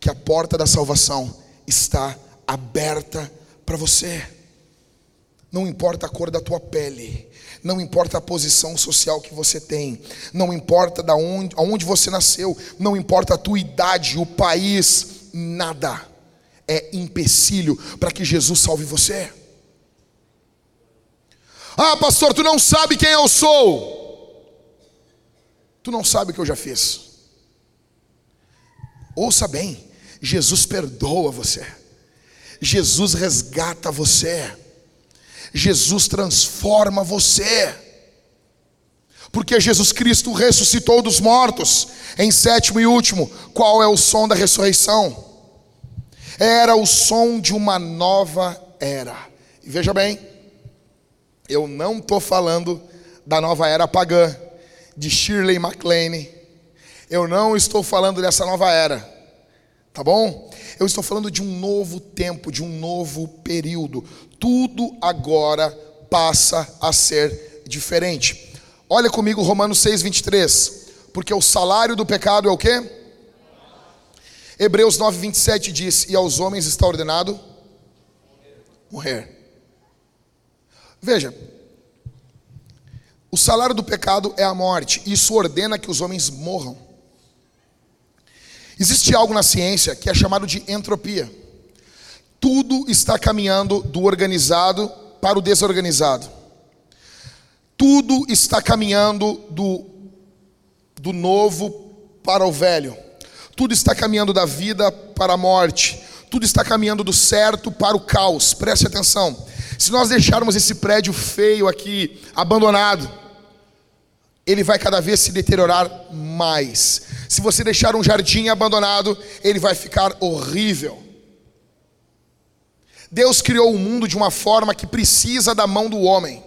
que a porta da salvação está aberta para você. Não importa a cor da tua pele, não importa a posição social que você tem, não importa da onde, aonde você nasceu, não importa a tua idade, o país, nada é empecilho para que Jesus salve você. Ah, pastor, tu não sabe quem eu sou. Tu não sabe o que eu já fiz. Ouça bem, Jesus perdoa você. Jesus resgata você. Jesus transforma você. Porque Jesus Cristo ressuscitou dos mortos. Em sétimo e último, qual é o som da ressurreição? Era o som de uma nova era. E veja bem, eu não estou falando da nova era pagã, de Shirley MacLaine. Eu não estou falando dessa nova era, tá bom? Eu estou falando de um novo tempo, de um novo período. Tudo agora passa a ser diferente. Olha comigo Romanos 6, 23. Porque o salário do pecado é o quê? Hebreus 9, 27 diz: E aos homens está ordenado morrer. Veja, o salário do pecado é a morte, isso ordena que os homens morram. Existe algo na ciência que é chamado de entropia. Tudo está caminhando do organizado para o desorganizado. Tudo está caminhando do, do novo para o velho. Tudo está caminhando da vida para a morte. Tudo está caminhando do certo para o caos. Preste atenção. Se nós deixarmos esse prédio feio aqui, abandonado, ele vai cada vez se deteriorar mais. Se você deixar um jardim abandonado, ele vai ficar horrível. Deus criou o mundo de uma forma que precisa da mão do homem.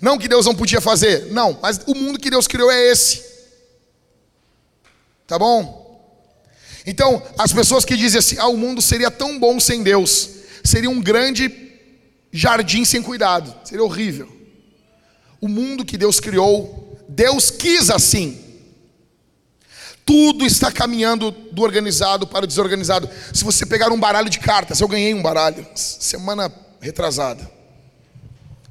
Não que Deus não podia fazer, não, mas o mundo que Deus criou é esse. Tá bom? Então, as pessoas que dizem assim: ah, o mundo seria tão bom sem Deus, seria um grande jardim sem cuidado, seria horrível. O mundo que Deus criou, Deus quis assim. Tudo está caminhando do organizado para o desorganizado. Se você pegar um baralho de cartas, eu ganhei um baralho semana retrasada.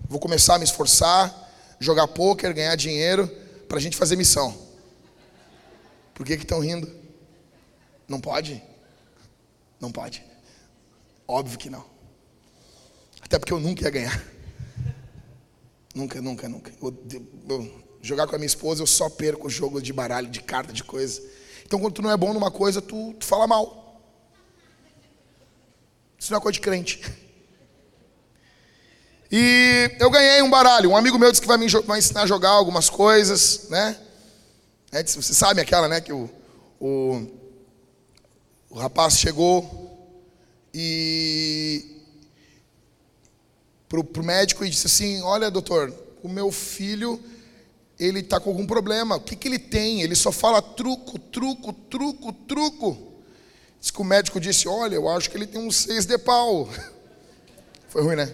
Vou começar a me esforçar, jogar poker, ganhar dinheiro, para a gente fazer missão. Por que estão rindo? Não pode? Não pode. Óbvio que não. Até porque eu nunca ia ganhar. Nunca, nunca, nunca. Eu, eu, jogar com a minha esposa, eu só perco o jogo de baralho, de carta, de coisa. Então, quando tu não é bom numa coisa, tu, tu fala mal. Isso não é coisa de crente. E eu ganhei um baralho. Um amigo meu disse que vai me vai ensinar a jogar algumas coisas, né? É, você sabe aquela, né? Que o, o, o rapaz chegou e pro, pro médico e disse assim: Olha, doutor, o meu filho ele está com algum problema. O que, que ele tem? Ele só fala truco, truco, truco, truco. Diz que o médico disse: Olha, eu acho que ele tem um seis de pau. Foi ruim, né?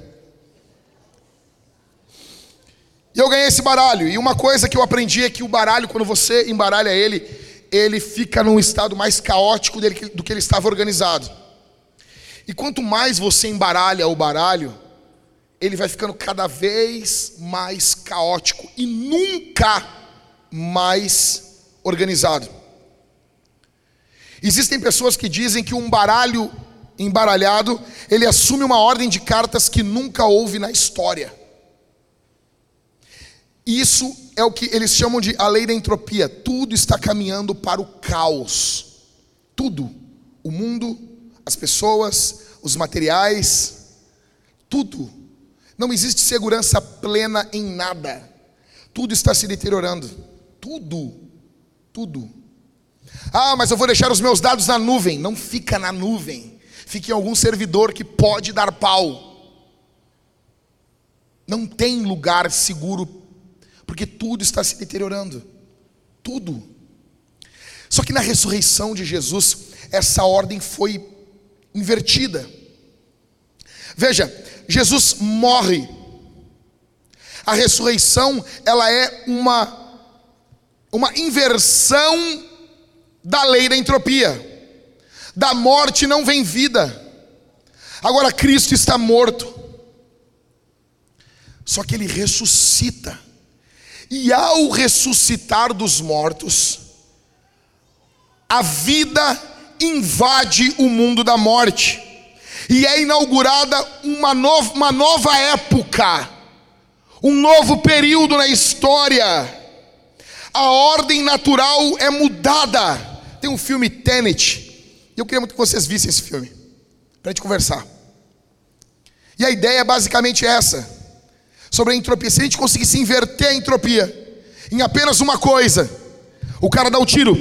E eu ganhei esse baralho. E uma coisa que eu aprendi é que o baralho, quando você embaralha ele, ele fica num estado mais caótico do que ele estava organizado. E quanto mais você embaralha o baralho, ele vai ficando cada vez mais caótico e nunca mais organizado. Existem pessoas que dizem que um baralho embaralhado, ele assume uma ordem de cartas que nunca houve na história. Isso é o que eles chamam de a lei da entropia. Tudo está caminhando para o caos. Tudo. O mundo, as pessoas, os materiais, tudo. Não existe segurança plena em nada. Tudo está se deteriorando. Tudo. Tudo. Ah, mas eu vou deixar os meus dados na nuvem. Não fica na nuvem. Fique em algum servidor que pode dar pau. Não tem lugar seguro porque tudo está se deteriorando. Tudo. Só que na ressurreição de Jesus, essa ordem foi invertida. Veja, Jesus morre. A ressurreição, ela é uma uma inversão da lei da entropia. Da morte não vem vida. Agora Cristo está morto. Só que ele ressuscita. E ao ressuscitar dos mortos, a vida invade o mundo da morte. E é inaugurada uma nova, uma nova época, um novo período na história. A ordem natural é mudada. Tem um filme Tenet. Eu queria muito que vocês vissem esse filme, para a gente conversar. E a ideia é basicamente essa: sobre a entropia. Se a gente conseguisse inverter a entropia em apenas uma coisa, o cara dá o um tiro,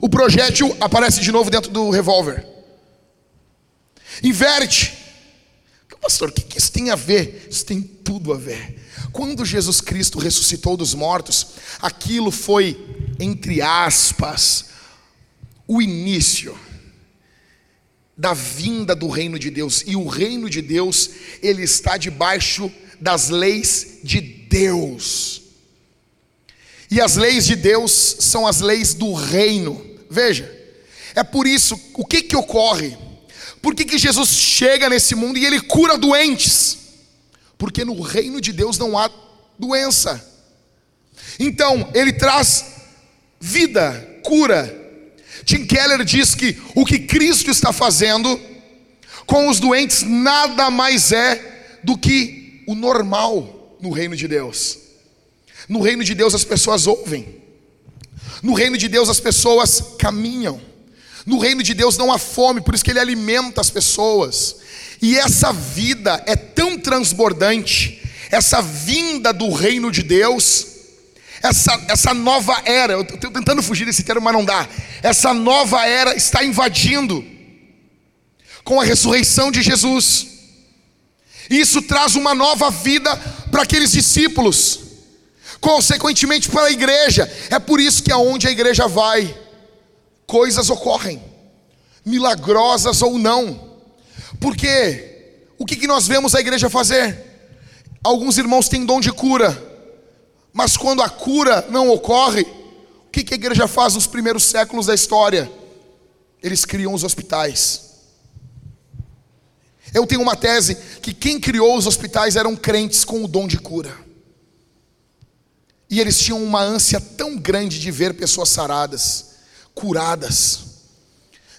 o projétil aparece de novo dentro do revólver. Inverte. Pastor, o que isso tem a ver? Isso tem tudo a ver. Quando Jesus Cristo ressuscitou dos mortos, aquilo foi, entre aspas, o início da vinda do reino de Deus. E o reino de Deus, ele está debaixo das leis de Deus. E as leis de Deus são as leis do reino. Veja, é por isso, o que que ocorre? Por que, que Jesus chega nesse mundo e ele cura doentes? Porque no reino de Deus não há doença. Então, ele traz vida, cura. Tim Keller diz que o que Cristo está fazendo com os doentes nada mais é do que o normal no reino de Deus. No reino de Deus as pessoas ouvem. No reino de Deus as pessoas caminham. No reino de Deus não há fome, por isso que ele alimenta as pessoas. E essa vida é tão transbordante, essa vinda do reino de Deus, essa, essa nova era, eu estou tentando fugir desse termo, mas não dá. Essa nova era está invadindo com a ressurreição de Jesus. Isso traz uma nova vida para aqueles discípulos, consequentemente para a igreja. É por isso que aonde a igreja vai, coisas ocorrem, milagrosas ou não. Porque o que, nós vemos a igreja fazer? Alguns irmãos têm dom de cura, mas quando a cura não ocorre, o que, que a igreja faz nos primeiros séculos da história? Eles criam os hospitais. Eu tenho uma tese que quem criou os hospitais eram crentes com o dom de cura. E eles tinham uma ânsia tão grande de ver pessoas saradas curadas,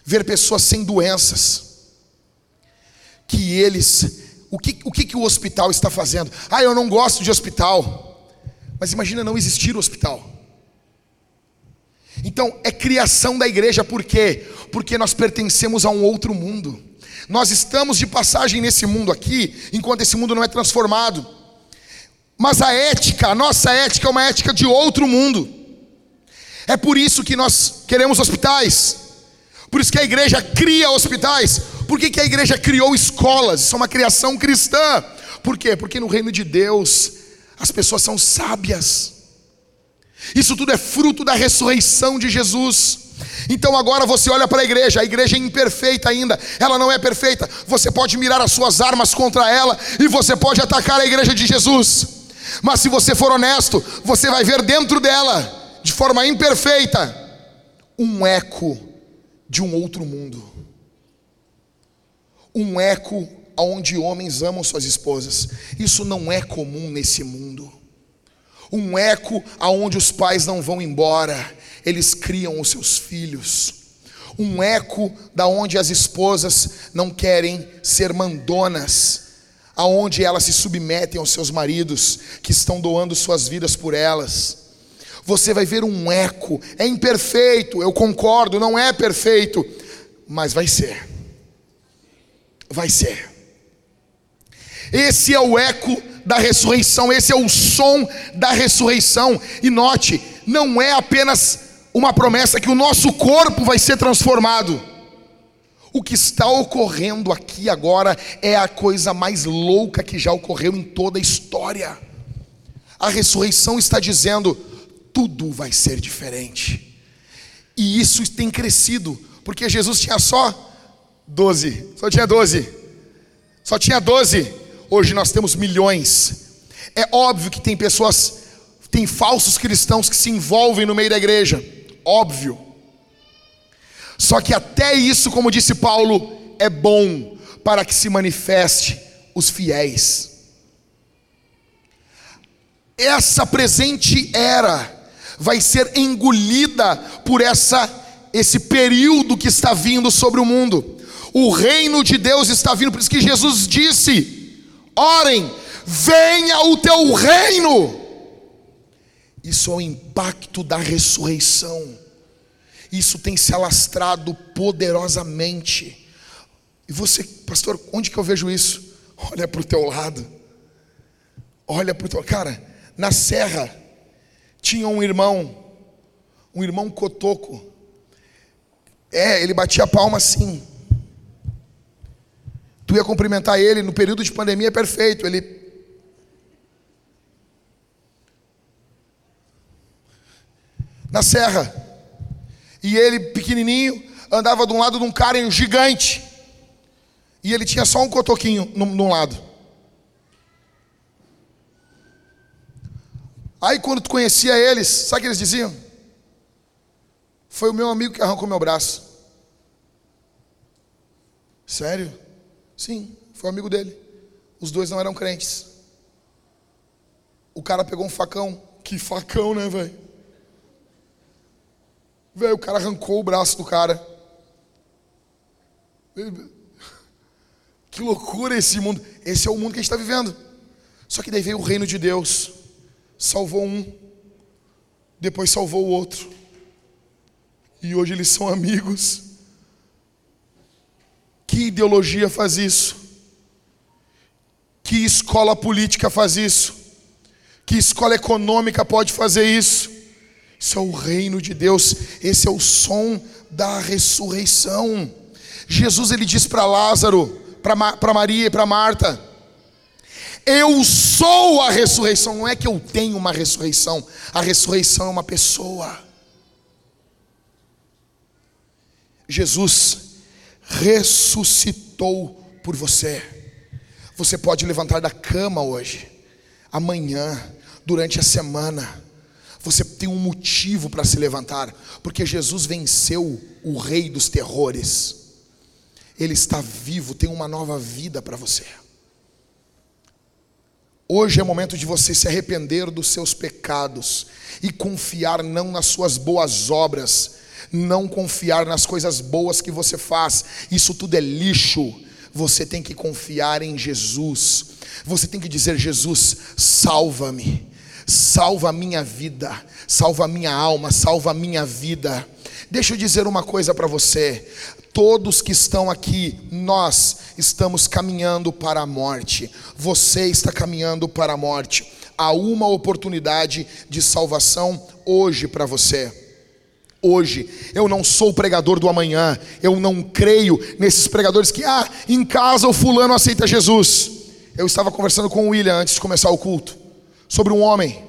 ver pessoas sem doenças, que eles, o que, o que, que o hospital está fazendo? Ah, eu não gosto de hospital, mas imagina não existir o hospital. Então, é criação da igreja, por quê? Porque nós pertencemos a um outro mundo. Nós estamos de passagem nesse mundo aqui, enquanto esse mundo não é transformado. Mas a ética, a nossa ética é uma ética de outro mundo. É por isso que nós queremos hospitais. Por isso que a igreja cria hospitais. Por que, que a igreja criou escolas? Isso é uma criação cristã. Por quê? Porque no reino de Deus as pessoas são sábias. Isso tudo é fruto da ressurreição de Jesus. Então agora você olha para a igreja, a igreja é imperfeita ainda, ela não é perfeita. Você pode mirar as suas armas contra ela e você pode atacar a igreja de Jesus. Mas se você for honesto, você vai ver dentro dela de forma imperfeita, um eco de um outro mundo. Um eco onde homens amam suas esposas. Isso não é comum nesse mundo. Um eco aonde os pais não vão embora, eles criam os seus filhos. Um eco da onde as esposas não querem ser mandonas, aonde elas se submetem aos seus maridos que estão doando suas vidas por elas você vai ver um eco. É imperfeito, eu concordo, não é perfeito, mas vai ser. Vai ser. Esse é o eco da ressurreição, esse é o som da ressurreição. E note, não é apenas uma promessa que o nosso corpo vai ser transformado. O que está ocorrendo aqui agora é a coisa mais louca que já ocorreu em toda a história. A ressurreição está dizendo: tudo vai ser diferente. E isso tem crescido, porque Jesus tinha só 12, só tinha 12, só tinha 12. Hoje nós temos milhões. É óbvio que tem pessoas, tem falsos cristãos que se envolvem no meio da igreja, óbvio. Só que até isso, como disse Paulo, é bom para que se manifeste os fiéis. Essa presente era vai ser engolida por essa esse período que está vindo sobre o mundo. O reino de Deus está vindo, por isso que Jesus disse: orem, venha o teu reino. Isso é o impacto da ressurreição. Isso tem se alastrado poderosamente. E você, pastor, onde que eu vejo isso? Olha para o teu lado. Olha para o teu. Cara, na serra tinha um irmão, um irmão cotoco. É, ele batia a palma assim. Tu ia cumprimentar ele no período de pandemia, é perfeito. Ele na serra. E ele, pequenininho, andava de um lado de um cara gigante. E ele tinha só um cotoquinho num lado. Aí quando tu conhecia eles, sabe o que eles diziam? Foi o meu amigo que arrancou meu braço. Sério? Sim, foi amigo dele. Os dois não eram crentes. O cara pegou um facão. Que facão, né, velho? Velho, o cara arrancou o braço do cara. Que loucura esse mundo. Esse é o mundo que a gente está vivendo. Só que daí veio o reino de Deus. Salvou um. Depois salvou o outro. E hoje eles são amigos. Que ideologia faz isso? Que escola política faz isso? Que escola econômica pode fazer isso? Isso é o reino de Deus. Esse é o som da ressurreição. Jesus ele diz para Lázaro: para Maria e para Marta. Eu sou a ressurreição, não é que eu tenho uma ressurreição, a ressurreição é uma pessoa. Jesus ressuscitou por você. Você pode levantar da cama hoje, amanhã, durante a semana. Você tem um motivo para se levantar, porque Jesus venceu o rei dos terrores. Ele está vivo, tem uma nova vida para você. Hoje é momento de você se arrepender dos seus pecados e confiar não nas suas boas obras, não confiar nas coisas boas que você faz, isso tudo é lixo. Você tem que confiar em Jesus. Você tem que dizer: Jesus, salva-me, salva a minha vida, salva a minha alma, salva a minha vida. Deixa eu dizer uma coisa para você: Todos que estão aqui, nós estamos caminhando para a morte. Você está caminhando para a morte. Há uma oportunidade de salvação hoje para você. Hoje, eu não sou o pregador do amanhã, eu não creio nesses pregadores que, ah, em casa o fulano aceita Jesus. Eu estava conversando com o William antes de começar o culto, sobre um homem.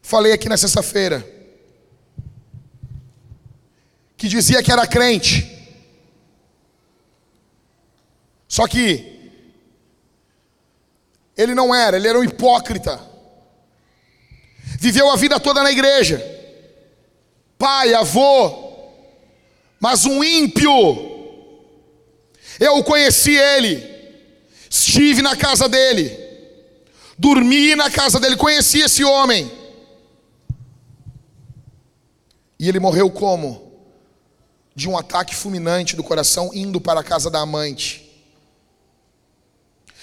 Falei aqui na sexta-feira que dizia que era crente. Só que ele não era, ele era um hipócrita. Viveu a vida toda na igreja. Pai, avô, mas um ímpio. Eu conheci ele. Estive na casa dele. Dormi na casa dele, conheci esse homem. E ele morreu como? De um ataque fulminante do coração indo para a casa da amante.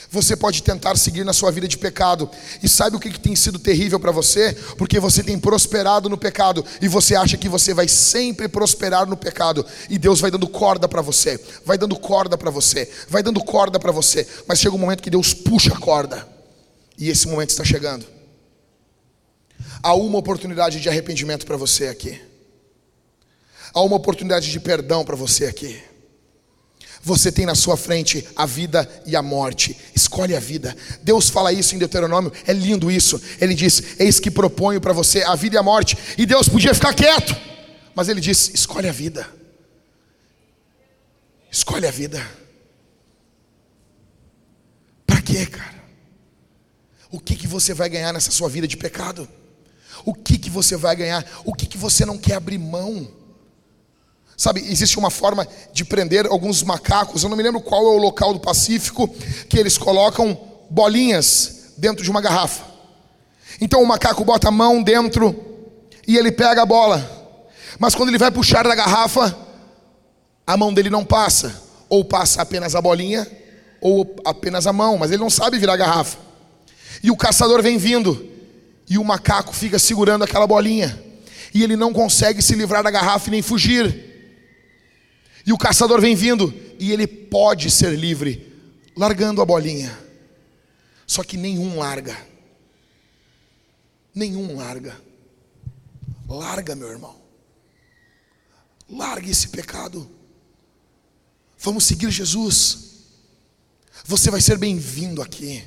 Você pode tentar seguir na sua vida de pecado, e sabe o que, que tem sido terrível para você? Porque você tem prosperado no pecado, e você acha que você vai sempre prosperar no pecado, e Deus vai dando corda para você, vai dando corda para você, vai dando corda para você, mas chega um momento que Deus puxa a corda, e esse momento está chegando. Há uma oportunidade de arrependimento para você aqui. Há uma oportunidade de perdão para você aqui. Você tem na sua frente a vida e a morte. Escolhe a vida. Deus fala isso em Deuteronômio. É lindo isso. Ele diz: Eis que proponho para você a vida e a morte. E Deus podia ficar quieto. Mas ele diz: Escolhe a vida. Escolhe a vida. Para quê, cara? O que, que você vai ganhar nessa sua vida de pecado? O que, que você vai ganhar? O que, que você não quer abrir mão? Sabe, existe uma forma de prender alguns macacos, eu não me lembro qual é o local do Pacífico, que eles colocam bolinhas dentro de uma garrafa. Então o macaco bota a mão dentro e ele pega a bola. Mas quando ele vai puxar da garrafa, a mão dele não passa, ou passa apenas a bolinha, ou apenas a mão, mas ele não sabe virar a garrafa. E o caçador vem vindo, e o macaco fica segurando aquela bolinha, e ele não consegue se livrar da garrafa e nem fugir. E o caçador vem vindo, e ele pode ser livre, largando a bolinha. Só que nenhum larga. Nenhum larga. Larga, meu irmão. Largue esse pecado. Vamos seguir Jesus. Você vai ser bem-vindo aqui.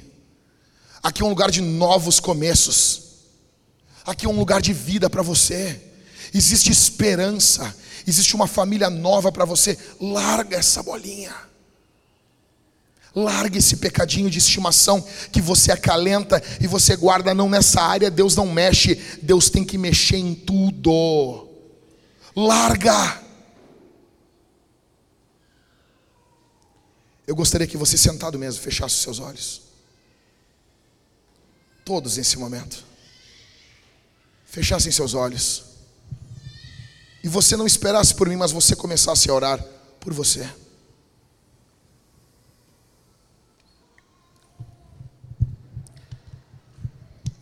Aqui é um lugar de novos começos. Aqui é um lugar de vida para você. Existe esperança. Existe uma família nova para você. Larga essa bolinha. Largue esse pecadinho de estimação que você acalenta e você guarda. Não, nessa área Deus não mexe, Deus tem que mexer em tudo. Larga. Eu gostaria que você sentado mesmo fechasse os seus olhos. Todos nesse momento. Fechassem seus olhos. E você não esperasse por mim, mas você começasse a orar por você.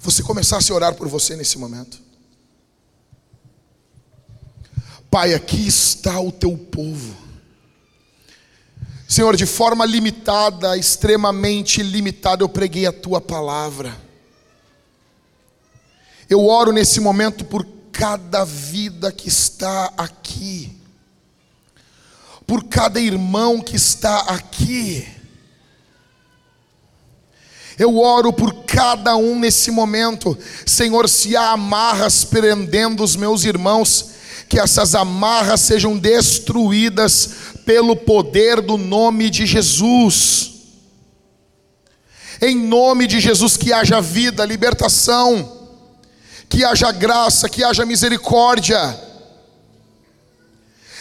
você começasse a orar por você nesse momento. Pai, aqui está o teu povo. Senhor, de forma limitada, extremamente limitada, eu preguei a tua palavra. Eu oro nesse momento por cada vida que está aqui, por cada irmão que está aqui. Eu oro por cada um nesse momento, Senhor, se há amarras prendendo os meus irmãos, que essas amarras sejam destruídas pelo poder do nome de Jesus. Em nome de Jesus, que haja vida, libertação, que haja graça, que haja misericórdia.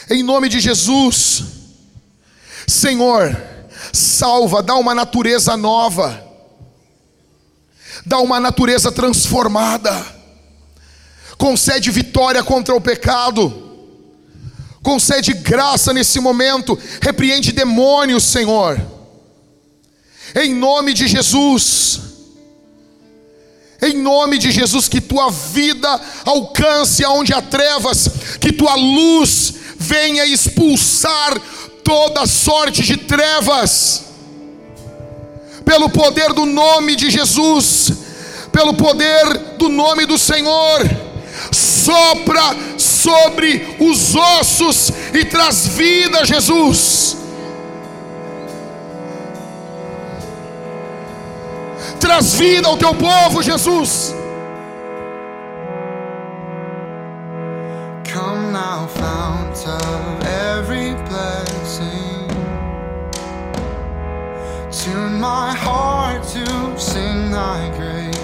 Em nome de Jesus, Senhor, salva, dá uma natureza nova dá uma natureza transformada, concede vitória contra o pecado, concede graça nesse momento, repreende demônios, Senhor, em nome de Jesus. Em nome de Jesus, que tua vida alcance aonde há trevas, que tua luz venha expulsar toda sorte de trevas pelo poder do nome de Jesus, pelo poder do nome do Senhor, sopra sobre os ossos e traz vida, Jesus. Traz vida ao teu povo, Jesus. Come now, fount of every blessing. Tune my heart to sing thy grace.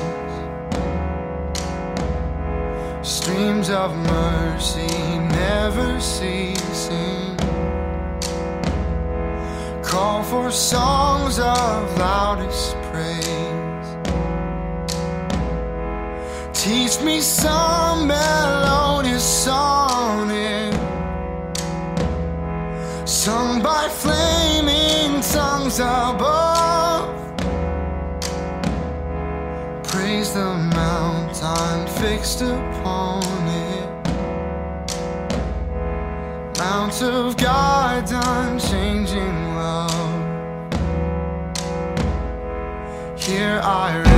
Streams of mercy never ceasing. Call for songs of loudest praise. Teach me some melodious sonnet sung by flaming tongues above. Praise the mountain fixed upon it. Mount of God's unchanging love. Here I